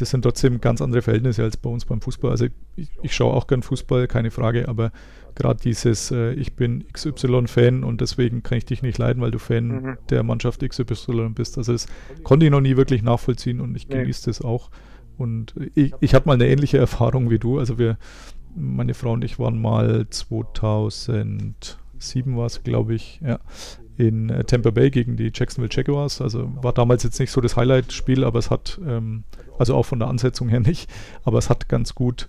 das sind trotzdem ganz andere Verhältnisse als bei uns beim Fußball. Also ich, ich schaue auch gern Fußball, keine Frage, aber gerade dieses, äh, ich bin XY-Fan und deswegen kann ich dich nicht leiden, weil du Fan mhm. der Mannschaft XY bist. Also das konnte ich noch nie wirklich nachvollziehen und ich nee. genieße das auch. Und ich, ich hatte mal eine ähnliche Erfahrung wie du. Also wir, meine Frau und ich waren mal 2007 war es, glaube ich, ja, in äh, Tampa Bay gegen die Jacksonville Jaguars. Also war damals jetzt nicht so das Highlight-Spiel, aber es hat, ähm, also auch von der Ansetzung her nicht, aber es hat ganz gut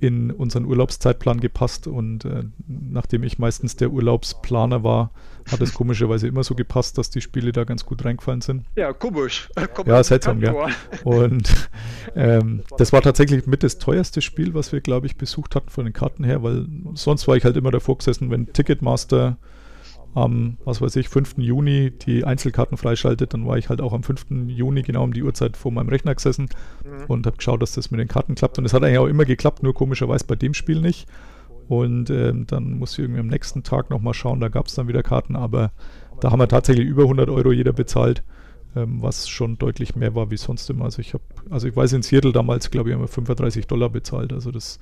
in unseren Urlaubszeitplan gepasst und äh, nachdem ich meistens der Urlaubsplaner war, hat es komischerweise immer so gepasst, dass die Spiele da ganz gut reingefallen sind. Ja, komisch. Kommt ja, seltsam, ja. Und ähm, das war tatsächlich mit das teuerste Spiel, was wir, glaube ich, besucht hatten von den Karten her, weil sonst war ich halt immer davor gesessen, wenn Ticketmaster am, was weiß ich, 5. Juni die Einzelkarten freischaltet, dann war ich halt auch am 5. Juni genau um die Uhrzeit vor meinem Rechner gesessen mhm. und habe geschaut, dass das mit den Karten klappt. Und es hat eigentlich auch immer geklappt, nur komischerweise bei dem Spiel nicht. Und ähm, dann musste ich irgendwie am nächsten Tag nochmal schauen, da gab es dann wieder Karten, aber da haben wir tatsächlich über 100 Euro jeder bezahlt, ähm, was schon deutlich mehr war wie sonst immer. Also ich habe, also ich weiß in Seattle damals, glaube ich, haben wir 35 Dollar bezahlt. Also das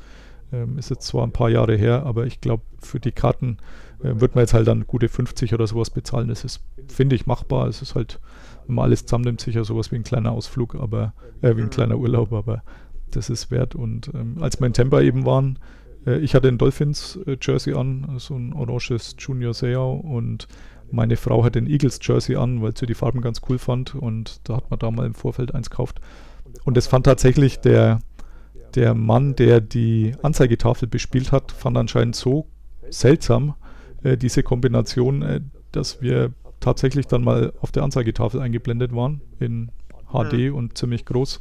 ähm, ist jetzt zwar ein paar Jahre her, aber ich glaube, für die Karten äh, wird man jetzt halt dann gute 50 oder sowas bezahlen. Das ist, finde ich, machbar. Es ist halt, wenn man alles zusammennimmt, sicher sowas wie ein kleiner Ausflug, aber äh, wie ein kleiner Urlaub, aber das ist wert. Und ähm, als wir in Tampa eben waren, äh, ich hatte ein Dolphins äh, an, so ein oranges Junior Seau und meine Frau hat ein Eagles Jersey an, weil sie die Farben ganz cool fand und da hat man da mal im Vorfeld eins gekauft. Und das fand tatsächlich der, der Mann, der die Anzeigetafel bespielt hat, fand anscheinend so seltsam, äh, diese Kombination, äh, dass wir tatsächlich dann mal auf der Anzeigetafel eingeblendet waren in HD mhm. und ziemlich groß.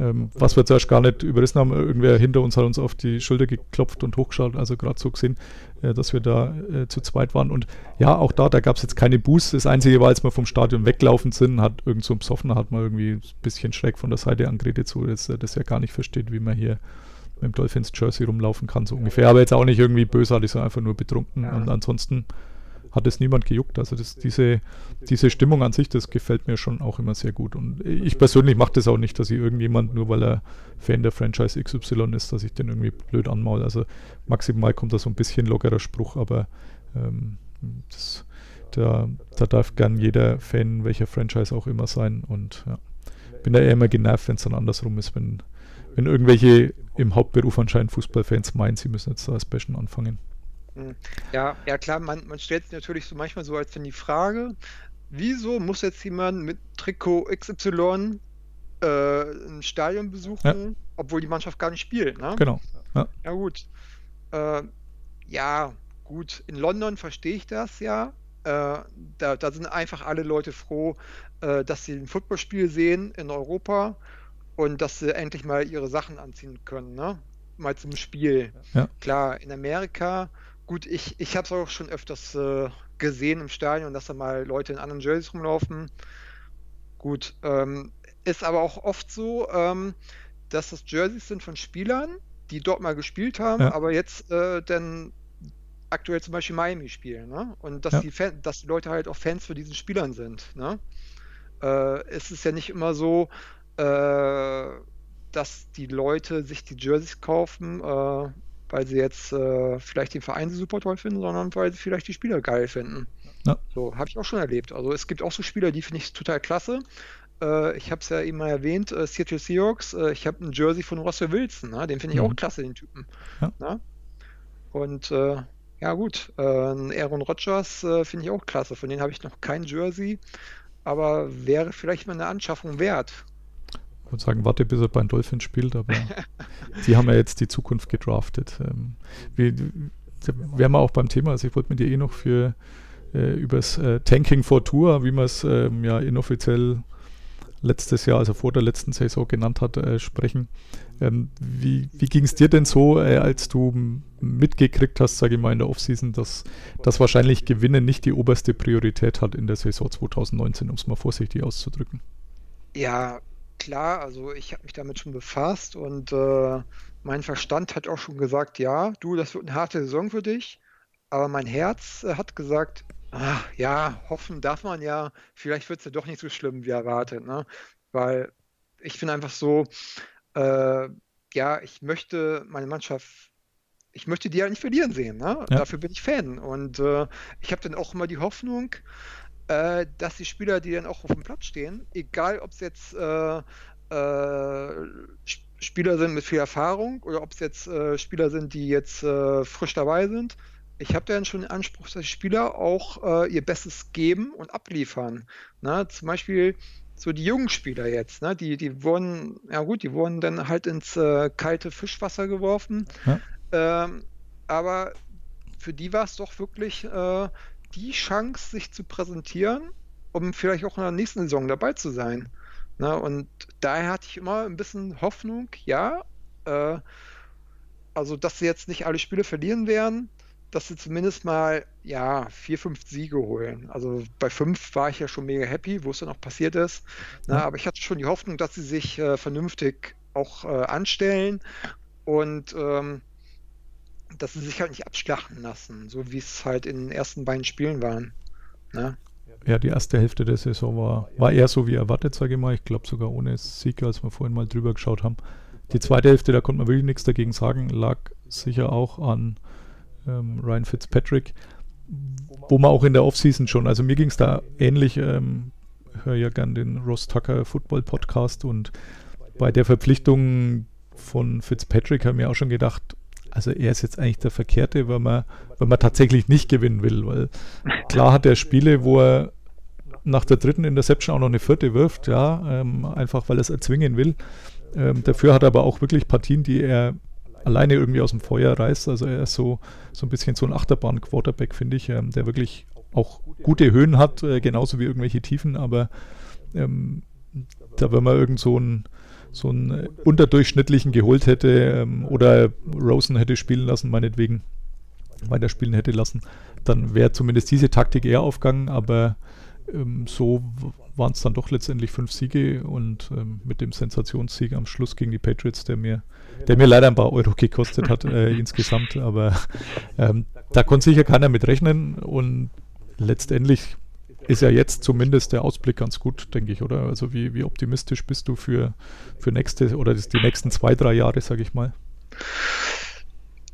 Ähm, was wir zuerst gar nicht überrissen haben, irgendwer hinter uns hat uns auf die Schulter geklopft und hochgeschaut, also gerade so gesehen, äh, dass wir da äh, zu zweit waren. Und ja, auch da, da gab es jetzt keine Boost. Das Einzige war, als wir vom Stadion weglaufen sind, hat irgend so ein Psoffener hat mal irgendwie ein bisschen schräg von der Seite angeredet, so dass er das ja gar nicht versteht, wie man hier mit dem Dolphins Jersey rumlaufen kann, so ungefähr. Aber jetzt auch nicht irgendwie bösartig, sondern einfach nur betrunken. Ja. Und ansonsten hat es niemand gejuckt. Also das, diese, diese Stimmung an sich, das gefällt mir schon auch immer sehr gut. Und ich persönlich mache das auch nicht, dass ich irgendjemand, nur weil er Fan der Franchise XY ist, dass ich den irgendwie blöd anmaul. Also maximal kommt da so ein bisschen lockerer Spruch, aber ähm, das, da, da darf gern jeder Fan welcher Franchise auch immer sein. Und ja, bin da eher immer genervt, wenn es dann andersrum ist, wenn wenn irgendwelche im Hauptberuf anscheinend Fußballfans meinen, sie müssen jetzt da als Bashen anfangen. Hm. Ja, ja klar, man, man stellt sich natürlich so manchmal so als wenn die Frage, wieso muss jetzt jemand mit Trikot XY äh, ein Stadion besuchen, ja. obwohl die Mannschaft gar nicht spielt, ne? Genau. Ja, ja gut. Äh, ja, gut, in London verstehe ich das ja. Äh, da, da, sind einfach alle Leute froh, äh, dass sie ein Footballspiel sehen in Europa und dass sie endlich mal ihre Sachen anziehen können, ne? Mal zum Spiel. Ja. Klar, in Amerika, gut, ich, ich habe es auch schon öfters äh, gesehen im Stadion, dass da mal Leute in anderen Jerseys rumlaufen. Gut, ähm, ist aber auch oft so, ähm, dass das Jerseys sind von Spielern, die dort mal gespielt haben, ja. aber jetzt äh, dann aktuell zum Beispiel Miami spielen, ne? Und dass ja. die Fan dass die Leute halt auch Fans für diesen Spielern sind, ne? Äh, es ist ja nicht immer so, äh, dass die Leute sich die Jerseys kaufen, äh, weil sie jetzt äh, vielleicht den Verein super toll finden, sondern weil sie vielleicht die Spieler geil finden. Ja. So, habe ich auch schon erlebt. Also es gibt auch so Spieler, die finde ich total klasse. Äh, ich habe es ja eben mal erwähnt, äh, Seattle Seahawks, äh, ich habe ein Jersey von Russell Wilson, ne? den finde ich mhm. auch klasse, den Typen. Ja. Ne? Und äh, ja gut, äh, Aaron Rodgers finde ich auch klasse, von denen habe ich noch kein Jersey, aber wäre vielleicht mal eine Anschaffung wert. Ich würde sagen, warte, bis er bei den Dolphins spielt, aber die haben ja jetzt die Zukunft gedraftet. Ähm, wir, wären wir auch beim Thema, also ich wollte mit dir eh noch für äh, übers äh, Tanking for Tour, wie man es ähm, ja inoffiziell letztes Jahr, also vor der letzten Saison genannt hat, äh, sprechen. Ähm, wie wie ging es dir denn so, äh, als du mitgekriegt hast, sage ich mal, in der Offseason, dass das wahrscheinlich Gewinnen nicht die oberste Priorität hat in der Saison 2019, um es mal vorsichtig auszudrücken? Ja, klar, also ich habe mich damit schon befasst und äh, mein Verstand hat auch schon gesagt, ja, du, das wird eine harte Saison für dich. Aber mein Herz äh, hat gesagt, ach, ja, hoffen darf man ja, vielleicht wird es ja doch nicht so schlimm wie erwartet, ne? Weil ich finde einfach so, äh, ja, ich möchte meine Mannschaft, ich möchte die ja nicht verlieren sehen, ne? Ja. Dafür bin ich Fan. Und äh, ich habe dann auch immer die Hoffnung, äh, dass die Spieler, die dann auch auf dem Platz stehen, egal ob es jetzt äh, äh, Spieler sind mit viel Erfahrung oder ob es jetzt äh, Spieler sind, die jetzt äh, frisch dabei sind, ich habe dann schon den Anspruch, dass die Spieler auch ihr Bestes geben und abliefern. Na, zum Beispiel so die jungen Spieler jetzt, ne? Die, die wurden, ja gut, die wurden dann halt ins äh, kalte Fischwasser geworfen. Ja. Ähm, aber für die war es doch wirklich äh, die Chance, sich zu präsentieren, um vielleicht auch in der nächsten Saison dabei zu sein. Ne? Und daher hatte ich immer ein bisschen Hoffnung, ja, äh, also dass sie jetzt nicht alle Spiele verlieren werden, dass sie zumindest mal ja vier, fünf Siege holen. Also bei fünf war ich ja schon mega happy, wo es dann auch passiert ist. Ne? aber ich hatte schon die Hoffnung, dass sie sich äh, vernünftig auch äh, anstellen und ähm, dass sie sich halt nicht abschlachten lassen, so wie es halt in den ersten beiden Spielen waren. Ne? Ja, die erste Hälfte der Saison war, war eher so wie erwartet, sage ich mal. Ich glaube sogar ohne Sieg, als wir vorhin mal drüber geschaut haben. Die zweite Hälfte, da konnte man wirklich nichts dagegen sagen, lag sicher auch an ähm, Ryan Fitzpatrick, wo man auch in der Offseason schon, also mir ging es da ähnlich, ähm, höre ja gern den Ross Tucker Football Podcast und bei der Verpflichtung von Fitzpatrick haben wir auch schon gedacht, also er ist jetzt eigentlich der Verkehrte, weil man, weil man tatsächlich nicht gewinnen will, weil klar hat er Spiele, wo er nach der dritten Interception auch noch eine vierte wirft, ja, ähm, einfach weil er es erzwingen will. Ähm, dafür hat er aber auch wirklich Partien, die er alleine irgendwie aus dem Feuer reißt. Also er ist so, so ein bisschen so ein Achterbahn-Quarterback, finde ich, ähm, der wirklich auch gute Höhen hat, äh, genauso wie irgendwelche Tiefen, aber ähm, da wenn man irgend so einen, so einen unterdurchschnittlichen geholt hätte ähm, oder Rosen hätte spielen lassen, meinetwegen weiter spielen hätte lassen, dann wäre zumindest diese Taktik eher aufgegangen, aber ähm, so waren es dann doch letztendlich fünf Siege und ähm, mit dem Sensationssieg am Schluss gegen die Patriots, der mir, der mir leider ein paar Euro gekostet hat äh, insgesamt, aber ähm, da konnte sicher keiner mit rechnen und letztendlich ist ja jetzt zumindest der Ausblick ganz gut, denke ich, oder? Also wie, wie optimistisch bist du für, für nächste oder die nächsten zwei, drei Jahre, sage ich mal?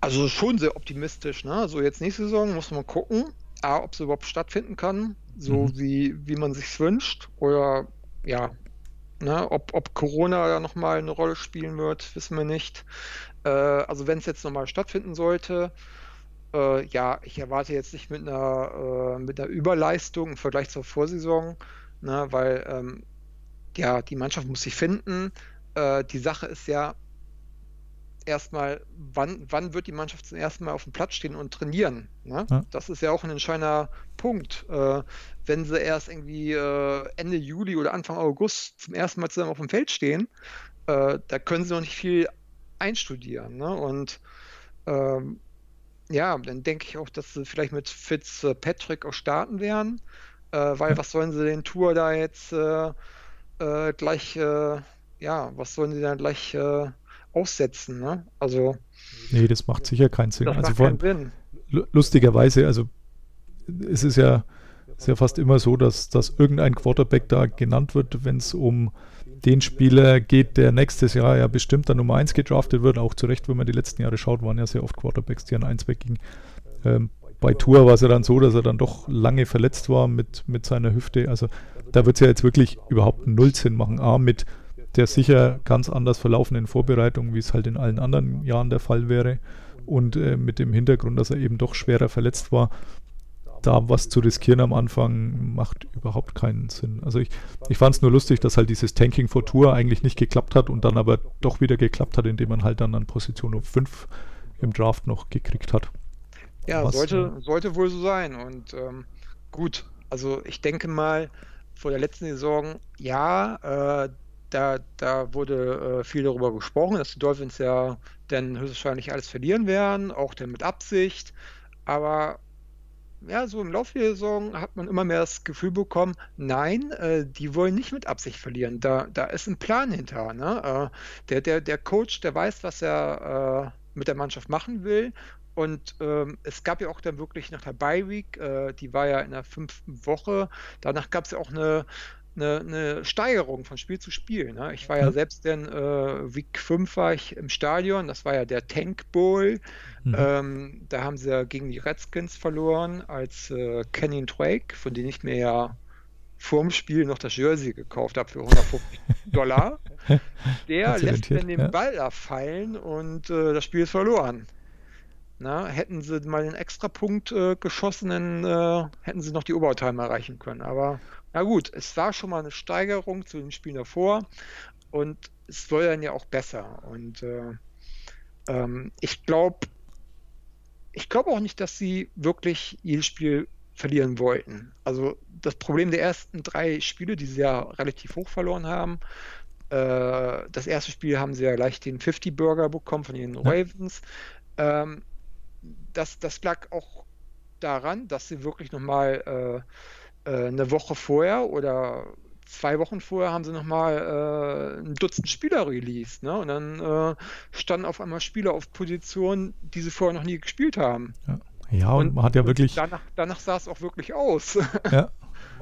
Also schon sehr optimistisch, ne? Also jetzt nächste Saison muss man gucken, ob es überhaupt stattfinden kann so mhm. wie, wie man sich wünscht. Oder ja, ne, ob, ob Corona da nochmal eine Rolle spielen wird, wissen wir nicht. Äh, also wenn es jetzt nochmal stattfinden sollte, äh, ja, ich erwarte jetzt nicht mit einer, äh, mit einer Überleistung im Vergleich zur Vorsaison, ne, weil ähm, ja, die Mannschaft muss sich finden. Äh, die Sache ist ja, erstmal, wann, wann wird die Mannschaft zum ersten Mal auf dem Platz stehen und trainieren? Ne? Ja. Das ist ja auch ein entscheidender Punkt. Äh, wenn sie erst irgendwie äh, Ende Juli oder Anfang August zum ersten Mal zusammen auf dem Feld stehen, äh, da können sie noch nicht viel einstudieren. Ne? Und ähm, ja, dann denke ich auch, dass sie vielleicht mit Fitzpatrick auch starten werden, äh, weil was sollen sie den Tour da jetzt äh, äh, gleich, ja, was sollen sie dann gleich aussetzen. Ne? Also. Nee, das macht sicher keinen Sinn. also macht keinen Sinn. Lustigerweise, also es ist ja, ist ja fast immer so, dass, dass irgendein Quarterback da genannt wird, wenn es um den Spieler geht, der nächstes Jahr ja bestimmt dann Nummer 1 gedraftet wird. Auch zu Recht, wenn man die letzten Jahre schaut, waren ja sehr oft Quarterbacks, die an 1 weggingen. Ähm, bei Tour war es ja dann so, dass er dann doch lange verletzt war mit, mit seiner Hüfte. Also da wird es ja jetzt wirklich überhaupt null Sinn machen. A, mit der sicher ganz anders verlaufen in Vorbereitung, wie es halt in allen anderen Jahren der Fall wäre. Und äh, mit dem Hintergrund, dass er eben doch schwerer verletzt war, da was zu riskieren am Anfang macht überhaupt keinen Sinn. Also ich, ich fand es nur lustig, dass halt dieses Tanking for Tour eigentlich nicht geklappt hat und dann aber doch wieder geklappt hat, indem man halt dann an Position 5 im Draft noch gekriegt hat. Ja, was, sollte, äh, sollte wohl so sein. Und ähm, gut, also ich denke mal, vor der letzten Saison, ja, äh, da, da wurde äh, viel darüber gesprochen, dass die Dolphins ja dann höchstwahrscheinlich alles verlieren werden, auch dann mit Absicht. Aber ja, so im Laufe der Saison hat man immer mehr das Gefühl bekommen, nein, äh, die wollen nicht mit Absicht verlieren. Da, da ist ein Plan hinter. Ne? Äh, der, der, der Coach, der weiß, was er äh, mit der Mannschaft machen will. Und ähm, es gab ja auch dann wirklich nach der Bye Week, äh, die war ja in der fünften Woche, danach gab es ja auch eine eine, eine Steigerung von Spiel zu Spiel. Ne? Ich war ja selbst in äh, Week 5 war ich im Stadion, das war ja der Tank Bowl. Mhm. Ähm, da haben sie ja gegen die Redskins verloren, als äh, Kenyon Drake, von dem ich mir ja vorm Spiel noch das Jersey gekauft habe für 150 Dollar. Der lässt dann den ja. Ball da fallen und äh, das Spiel ist verloren. Na, hätten sie mal einen Extrapunkt äh, geschossen, dann äh, hätten sie noch die Obertime erreichen können. Aber na gut, es war schon mal eine Steigerung zu den Spielen davor und es soll dann ja auch besser. Und äh, ähm, ich glaube, ich glaube auch nicht, dass sie wirklich jedes Spiel verlieren wollten. Also das Problem der ersten drei Spiele, die sie ja relativ hoch verloren haben, äh, das erste Spiel haben sie ja gleich den 50-Burger bekommen von den Ravens. Ähm, das, das lag auch daran, dass sie wirklich nochmal äh, eine Woche vorher oder zwei Wochen vorher haben sie nochmal äh, ein Dutzend Spieler released. Ne? Und dann äh, standen auf einmal Spieler auf Positionen, die sie vorher noch nie gespielt haben. Ja, ja und, und, man hat ja wirklich. Danach, danach sah es auch wirklich aus. Ja,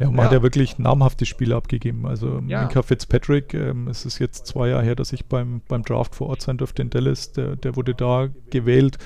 Ja, man ja. hat ja wirklich namhafte Spiele abgegeben. Also ja. Minka Fitzpatrick, ähm, es ist jetzt zwei Jahre her, dass ich beim, beim Draft vor Ort sein durfte in Dallas, der, der wurde da gewählt.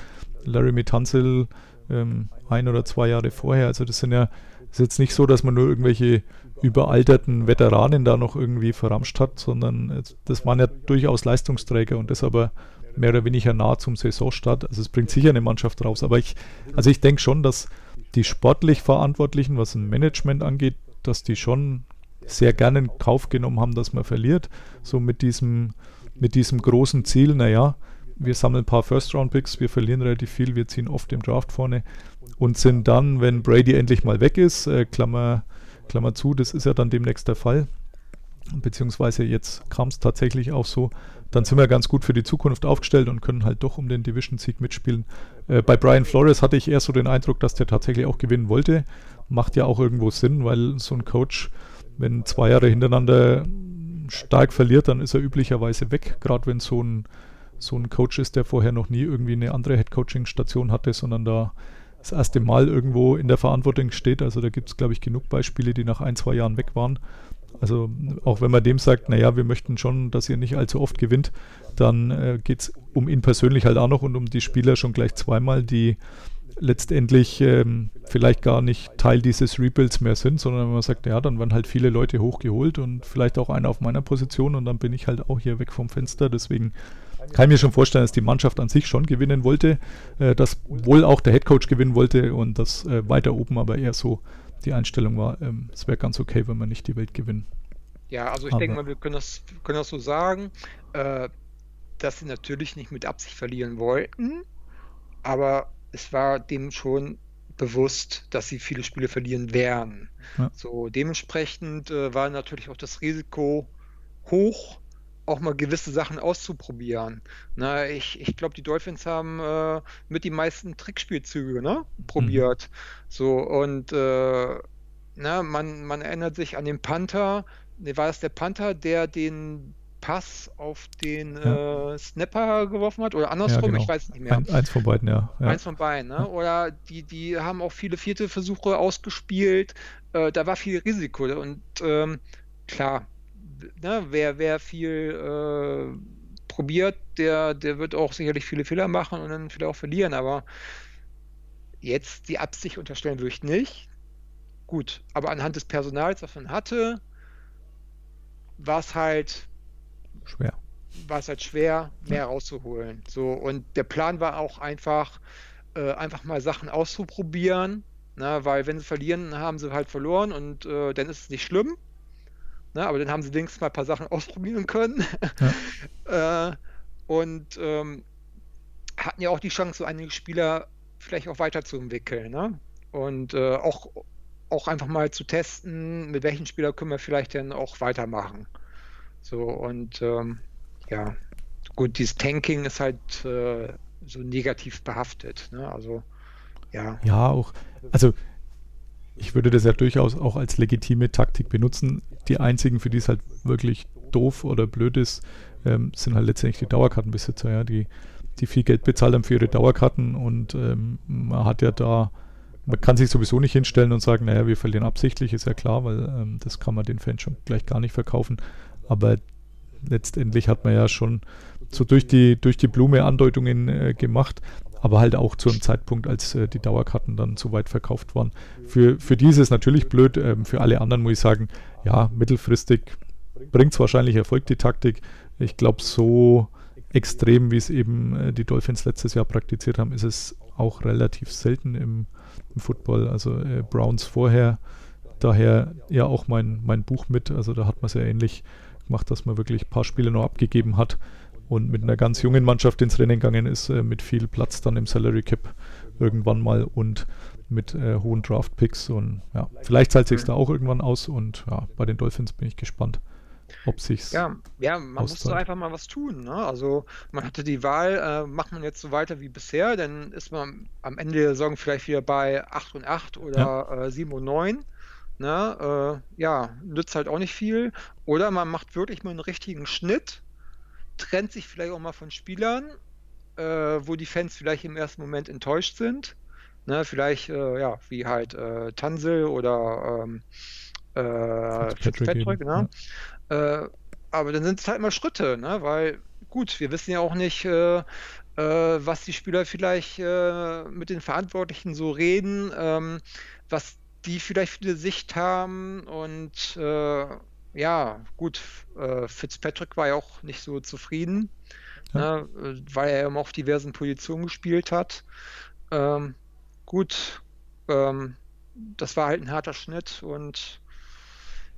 Larry Metanzel ähm, ein oder zwei Jahre vorher. Also das sind ja, ist jetzt nicht so, dass man nur irgendwelche überalterten Veteranen da noch irgendwie verramscht hat, sondern das waren ja durchaus Leistungsträger und das aber mehr oder weniger nah zum Saisonstart. Also es bringt sicher eine Mannschaft raus. Aber ich, also ich denke schon, dass die sportlich Verantwortlichen, was ein Management angeht, dass die schon sehr gerne in Kauf genommen haben, dass man verliert. So mit diesem, mit diesem großen Ziel, naja, wir sammeln ein paar First-Round-Picks, wir verlieren relativ viel, wir ziehen oft im Draft vorne und sind dann, wenn Brady endlich mal weg ist, äh, Klammer, Klammer zu, das ist ja dann demnächst der Fall, beziehungsweise jetzt kam es tatsächlich auch so, dann sind wir ganz gut für die Zukunft aufgestellt und können halt doch um den Division-Sieg mitspielen. Äh, bei Brian Flores hatte ich eher so den Eindruck, dass der tatsächlich auch gewinnen wollte. Macht ja auch irgendwo Sinn, weil so ein Coach, wenn zwei Jahre hintereinander stark verliert, dann ist er üblicherweise weg, gerade wenn so ein, so ein Coach ist, der vorher noch nie irgendwie eine andere Head-Coaching-Station hatte, sondern da das erste Mal irgendwo in der Verantwortung steht. Also da gibt es, glaube ich, genug Beispiele, die nach ein, zwei Jahren weg waren. Also auch wenn man dem sagt, naja, wir möchten schon, dass ihr nicht allzu oft gewinnt, dann äh, geht es um ihn persönlich halt auch noch und um die Spieler schon gleich zweimal, die letztendlich ähm, vielleicht gar nicht Teil dieses Rebuilds mehr sind, sondern wenn man sagt, ja, dann werden halt viele Leute hochgeholt und vielleicht auch einer auf meiner Position und dann bin ich halt auch hier weg vom Fenster. Deswegen kann mir schon vorstellen, dass die Mannschaft an sich schon gewinnen wollte, äh, dass wohl auch der Headcoach gewinnen wollte und das äh, weiter oben aber eher so die Einstellung war, ähm, es wäre ganz okay, wenn wir nicht die Welt gewinnen. Ja, also ich denke mal, wir können das, können das so sagen, äh, dass sie natürlich nicht mit Absicht verlieren wollten, aber es war dem schon bewusst, dass sie viele Spiele verlieren werden. Ja. So dementsprechend äh, war natürlich auch das Risiko hoch, auch mal gewisse Sachen auszuprobieren. Na, ich ich glaube, die Dolphins haben äh, mit die meisten Trickspielzüge ne, probiert. Mhm. So und äh, na, man, man erinnert sich an den Panther. Ne, war das der Panther, der den Pass auf den ja. äh, Snapper geworfen hat oder andersrum, ja, genau. ich weiß nicht mehr. Ein, eins von beiden, ja. ja. Eins von beiden, ne? Oder die, die haben auch viele vierte Versuche ausgespielt. Äh, da war viel Risiko und ähm, klar, ne, wer, wer viel äh, probiert, der, der wird auch sicherlich viele Fehler machen und dann vielleicht auch verlieren, aber jetzt die Absicht unterstellen würde ich nicht. Gut, aber anhand des Personals, was man hatte, war es halt schwer. War es halt schwer, mehr ja. rauszuholen. So, und der Plan war auch einfach, äh, einfach mal Sachen auszuprobieren. Na, weil wenn sie verlieren, haben sie halt verloren und äh, dann ist es nicht schlimm. Ne? Aber dann haben sie wenigstens mal ein paar Sachen ausprobieren können. Ja. äh, und ähm, hatten ja auch die Chance, so einige Spieler vielleicht auch weiterzuentwickeln. Ne? Und äh, auch, auch einfach mal zu testen, mit welchen Spielern können wir vielleicht dann auch weitermachen. So, und ähm, ja, gut, dieses Tanking ist halt äh, so negativ behaftet. Ne? Also, ja. Ja, auch. Also, ich würde das ja durchaus auch als legitime Taktik benutzen. Die einzigen, für die es halt wirklich doof oder blöd ist, ähm, sind halt letztendlich die Dauerkartenbesitzer, ja, die, die viel Geld bezahlt haben für ihre Dauerkarten und ähm, man hat ja da, man kann sich sowieso nicht hinstellen und sagen, naja, wir verlieren absichtlich, ist ja klar, weil ähm, das kann man den Fans schon gleich gar nicht verkaufen. Aber letztendlich hat man ja schon so durch die, durch die Blume Andeutungen äh, gemacht aber halt auch zu einem Zeitpunkt, als äh, die Dauerkarten dann so weit verkauft waren. Für, für die ist es natürlich blöd, ähm, für alle anderen muss ich sagen, ja, mittelfristig bringt es wahrscheinlich Erfolg, die Taktik. Ich glaube, so extrem, wie es eben äh, die Dolphins letztes Jahr praktiziert haben, ist es auch relativ selten im, im Football. Also äh, Browns vorher daher ja auch mein, mein Buch mit. Also da hat man es ja ähnlich gemacht, dass man wirklich ein paar Spiele noch abgegeben hat und mit einer ganz jungen Mannschaft ins Rennen gegangen ist, äh, mit viel Platz dann im Salary Cap irgendwann mal und mit äh, hohen Draft Picks und ja, vielleicht zahlt sich da auch irgendwann aus und ja, bei den Dolphins bin ich gespannt, ob sich's Ja, ja, man muss auszahlt. da einfach mal was tun. Ne? Also man hatte die Wahl, äh, macht man jetzt so weiter wie bisher, dann ist man am Ende der Saison vielleicht wieder bei 8 und 8 oder äh, 7 und 9. Ne? Äh, ja, nützt halt auch nicht viel. Oder man macht wirklich mal einen richtigen Schnitt, trennt sich vielleicht auch mal von Spielern, äh, wo die Fans vielleicht im ersten Moment enttäuscht sind. Ne? Vielleicht, äh, ja, wie halt äh, Tansel oder ähm, äh, Fitzpatrick Fitzpatrick, ne? Äh, aber dann sind es halt mal Schritte, ne? Weil, gut, wir wissen ja auch nicht, äh, was die Spieler vielleicht mit den Verantwortlichen so reden, ähm, was die vielleicht für eine Sicht haben und ja, gut, äh, Fitzpatrick war ja auch nicht so zufrieden, Ja. ne? äh, weil er immer auf diversen Positionen gespielt hat. Ähm, gut, ähm, das war halt ein harter Schnitt und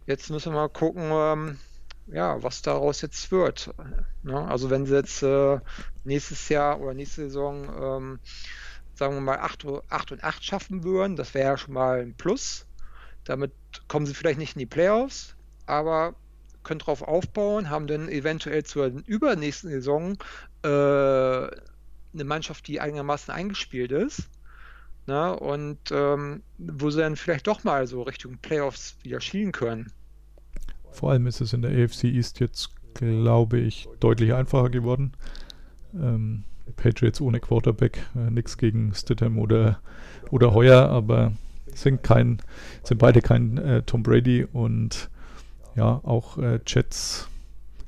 jetzt müssen wir mal gucken, ähm, ja, was daraus jetzt wird. Ne? Also wenn sie jetzt äh, nächstes Jahr oder nächste Saison, ähm, sagen wir mal, 8, 8 und 8 schaffen würden, das wäre ja schon mal ein Plus. Damit kommen sie vielleicht nicht in die Playoffs, aber können darauf aufbauen, haben dann eventuell zur übernächsten Saison äh, eine Mannschaft, die einigermaßen eingespielt ist. Ne? Und ähm, wo sie dann vielleicht doch mal so Richtung Playoffs wieder schielen können. Vor allem ist es in der AFC East jetzt, glaube ich, deutlich einfacher geworden. Ähm, Patriots ohne Quarterback, äh, nichts gegen Stidham oder, oder Heuer, aber sind kein, sind beide kein äh, Tom Brady und ja, auch äh, Jets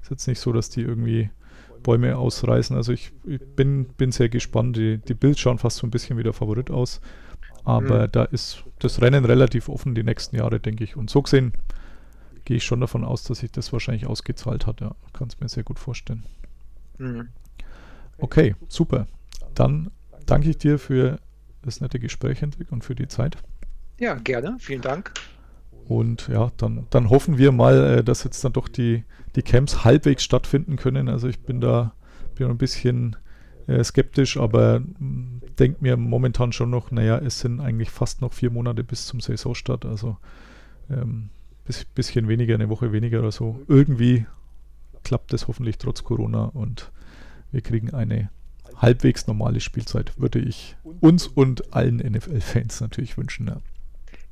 ist jetzt nicht so, dass die irgendwie Bäume ausreißen. Also ich, ich bin, bin sehr gespannt. Die, die Bills schauen fast so ein bisschen wie der Favorit aus. Aber Mhm. da ist das Rennen relativ offen die nächsten Jahre, denke ich. Und so gesehen gehe ich schon davon aus, dass sich das wahrscheinlich ausgezahlt hat. Ja, kann es mir sehr gut vorstellen. Mhm. Okay, super. Dann danke ich dir für das nette Gespräch, Hendrik, und für die Zeit. Ja, gerne. Vielen Dank. Und ja, dann, dann hoffen wir mal, äh, dass jetzt dann doch die, die Camps halbwegs stattfinden können. Also ich bin da bin ein bisschen äh, skeptisch, aber denke mir momentan schon noch, naja, es sind eigentlich fast noch vier Monate bis zum Saisonstart. Also ähm, bis, bisschen weniger, eine Woche weniger oder so. Irgendwie klappt es hoffentlich trotz Corona und wir kriegen eine halbwegs normale Spielzeit, würde ich uns und allen NFL-Fans natürlich wünschen. Ja.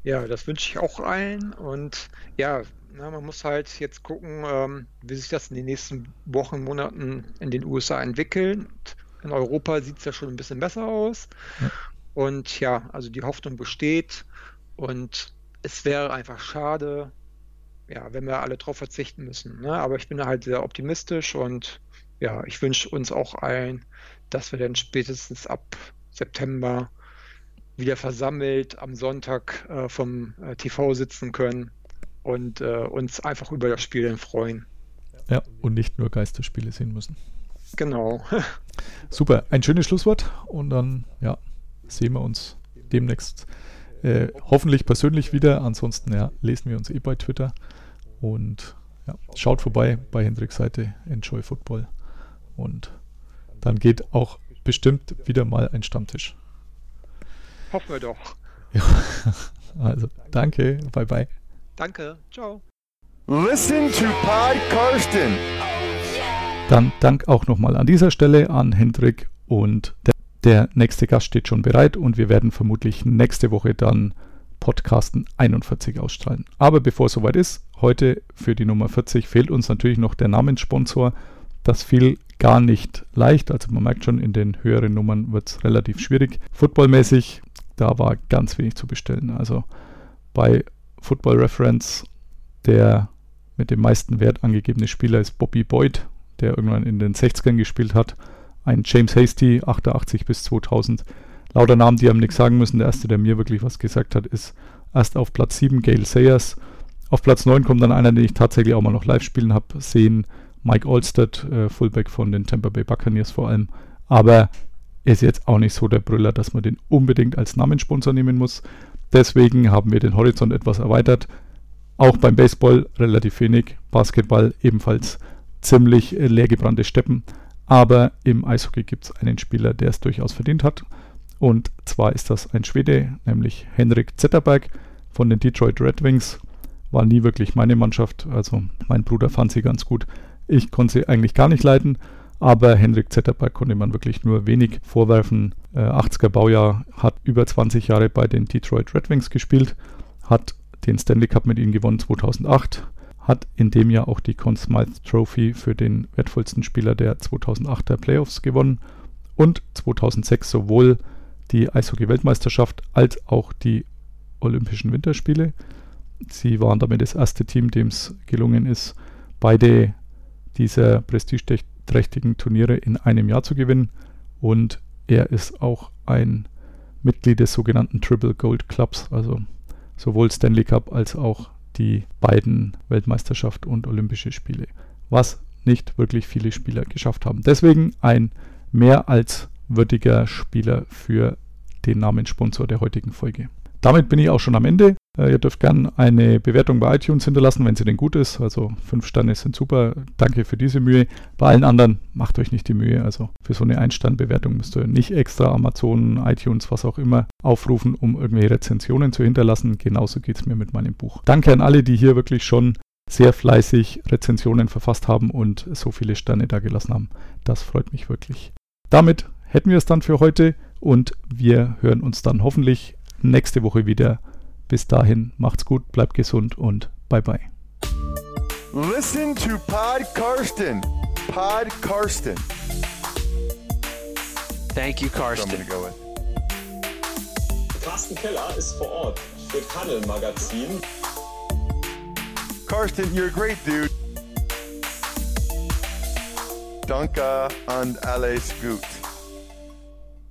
Ja, das wünsche ich auch allen. Und ja, na, man muss halt jetzt gucken, ähm, wie sich das in den nächsten Wochen, Monaten in den USA entwickelt. In Europa sieht es ja schon ein bisschen besser aus. Ja. Und ja, also die Hoffnung besteht. Und es wäre einfach schade, ja, wenn wir alle drauf verzichten müssen. Ne? Aber ich bin halt sehr optimistisch und ja, ich wünsche uns auch allen, dass wir dann spätestens ab September wieder versammelt am Sonntag äh, vom äh, TV sitzen können und äh, uns einfach über das Spiel dann freuen. ja, und nicht nur Geisterspiele sehen müssen. Genau. Super, ein schönes Schlusswort und dann ja, sehen wir uns demnächst äh, hoffentlich persönlich wieder. Ansonsten ja, lesen wir uns eh bei Twitter und ja, schaut vorbei bei Hendriks Seite Enjoy Football und dann geht auch bestimmt wieder mal ein Stammtisch. Hoffen wir doch. Ja, also danke, bye bye. Danke. Ciao. Listen to Pod Karsten. Dann Dank auch nochmal an dieser Stelle an Hendrik und der, der nächste Gast steht schon bereit und wir werden vermutlich nächste Woche dann Podcasten 41 ausstrahlen. Aber bevor es soweit ist, heute für die Nummer 40 fehlt uns natürlich noch der Namenssponsor. Das fiel gar nicht leicht. Also man merkt schon, in den höheren Nummern wird es relativ schwierig. Footballmäßig, da war ganz wenig zu bestellen. Also bei Football Reference, der mit dem meisten Wert angegebene Spieler ist Bobby Boyd, der irgendwann in den 60ern gespielt hat. Ein James Hasty, 88 bis 2000. Lauter Namen, die haben nichts sagen müssen. Der erste, der mir wirklich was gesagt hat, ist erst auf Platz 7 Gail Sayers. Auf Platz 9 kommt dann einer, den ich tatsächlich auch mal noch live spielen habe sehen. Mike Olstead, äh, Fullback von den Tampa Bay Buccaneers vor allem. Aber er ist jetzt auch nicht so der Brüller, dass man den unbedingt als Namenssponsor nehmen muss. Deswegen haben wir den Horizont etwas erweitert. Auch beim Baseball relativ wenig, Basketball ebenfalls ziemlich äh, leergebrannte Steppen. Aber im Eishockey gibt es einen Spieler, der es durchaus verdient hat. Und zwar ist das ein Schwede, nämlich Henrik Zetterberg von den Detroit Red Wings. War nie wirklich meine Mannschaft, also mein Bruder fand sie ganz gut. Ich konnte sie eigentlich gar nicht leiden, aber Henrik Zetterberg konnte man wirklich nur wenig vorwerfen. Äh, 80er Baujahr, hat über 20 Jahre bei den Detroit Red Wings gespielt, hat den Stanley Cup mit ihnen gewonnen 2008, hat in dem Jahr auch die Conn Smythe Trophy für den wertvollsten Spieler der 2008er Playoffs gewonnen und 2006 sowohl die Eishockey-Weltmeisterschaft als auch die Olympischen Winterspiele. Sie waren damit das erste Team, dem es gelungen ist, beide dieser prestigeträchtigen Turniere in einem Jahr zu gewinnen. Und er ist auch ein Mitglied des sogenannten Triple Gold Clubs, also sowohl Stanley Cup als auch die beiden Weltmeisterschaft und Olympische Spiele, was nicht wirklich viele Spieler geschafft haben. Deswegen ein mehr als würdiger Spieler für den Namenssponsor der heutigen Folge. Damit bin ich auch schon am Ende. Äh, ihr dürft gerne eine Bewertung bei iTunes hinterlassen, wenn sie denn gut ist. Also fünf Sterne sind super. Danke für diese Mühe. Bei allen anderen macht euch nicht die Mühe. Also für so eine Einstandbewertung müsst ihr nicht extra Amazon, iTunes, was auch immer aufrufen, um irgendwelche Rezensionen zu hinterlassen. Genauso geht es mir mit meinem Buch. Danke an alle, die hier wirklich schon sehr fleißig Rezensionen verfasst haben und so viele Sterne da gelassen haben. Das freut mich wirklich. Damit hätten wir es dann für heute und wir hören uns dann hoffentlich nächste Woche wieder. Bis dahin, macht's gut, bleibt gesund und bye bye. Listen to Pod Karsten. Pod Karsten. Thank you, Karsten. go. Carsten Keller ist vor Ort für Paddle Magazin. Karsten, you're a great dude. Danke and alles gut.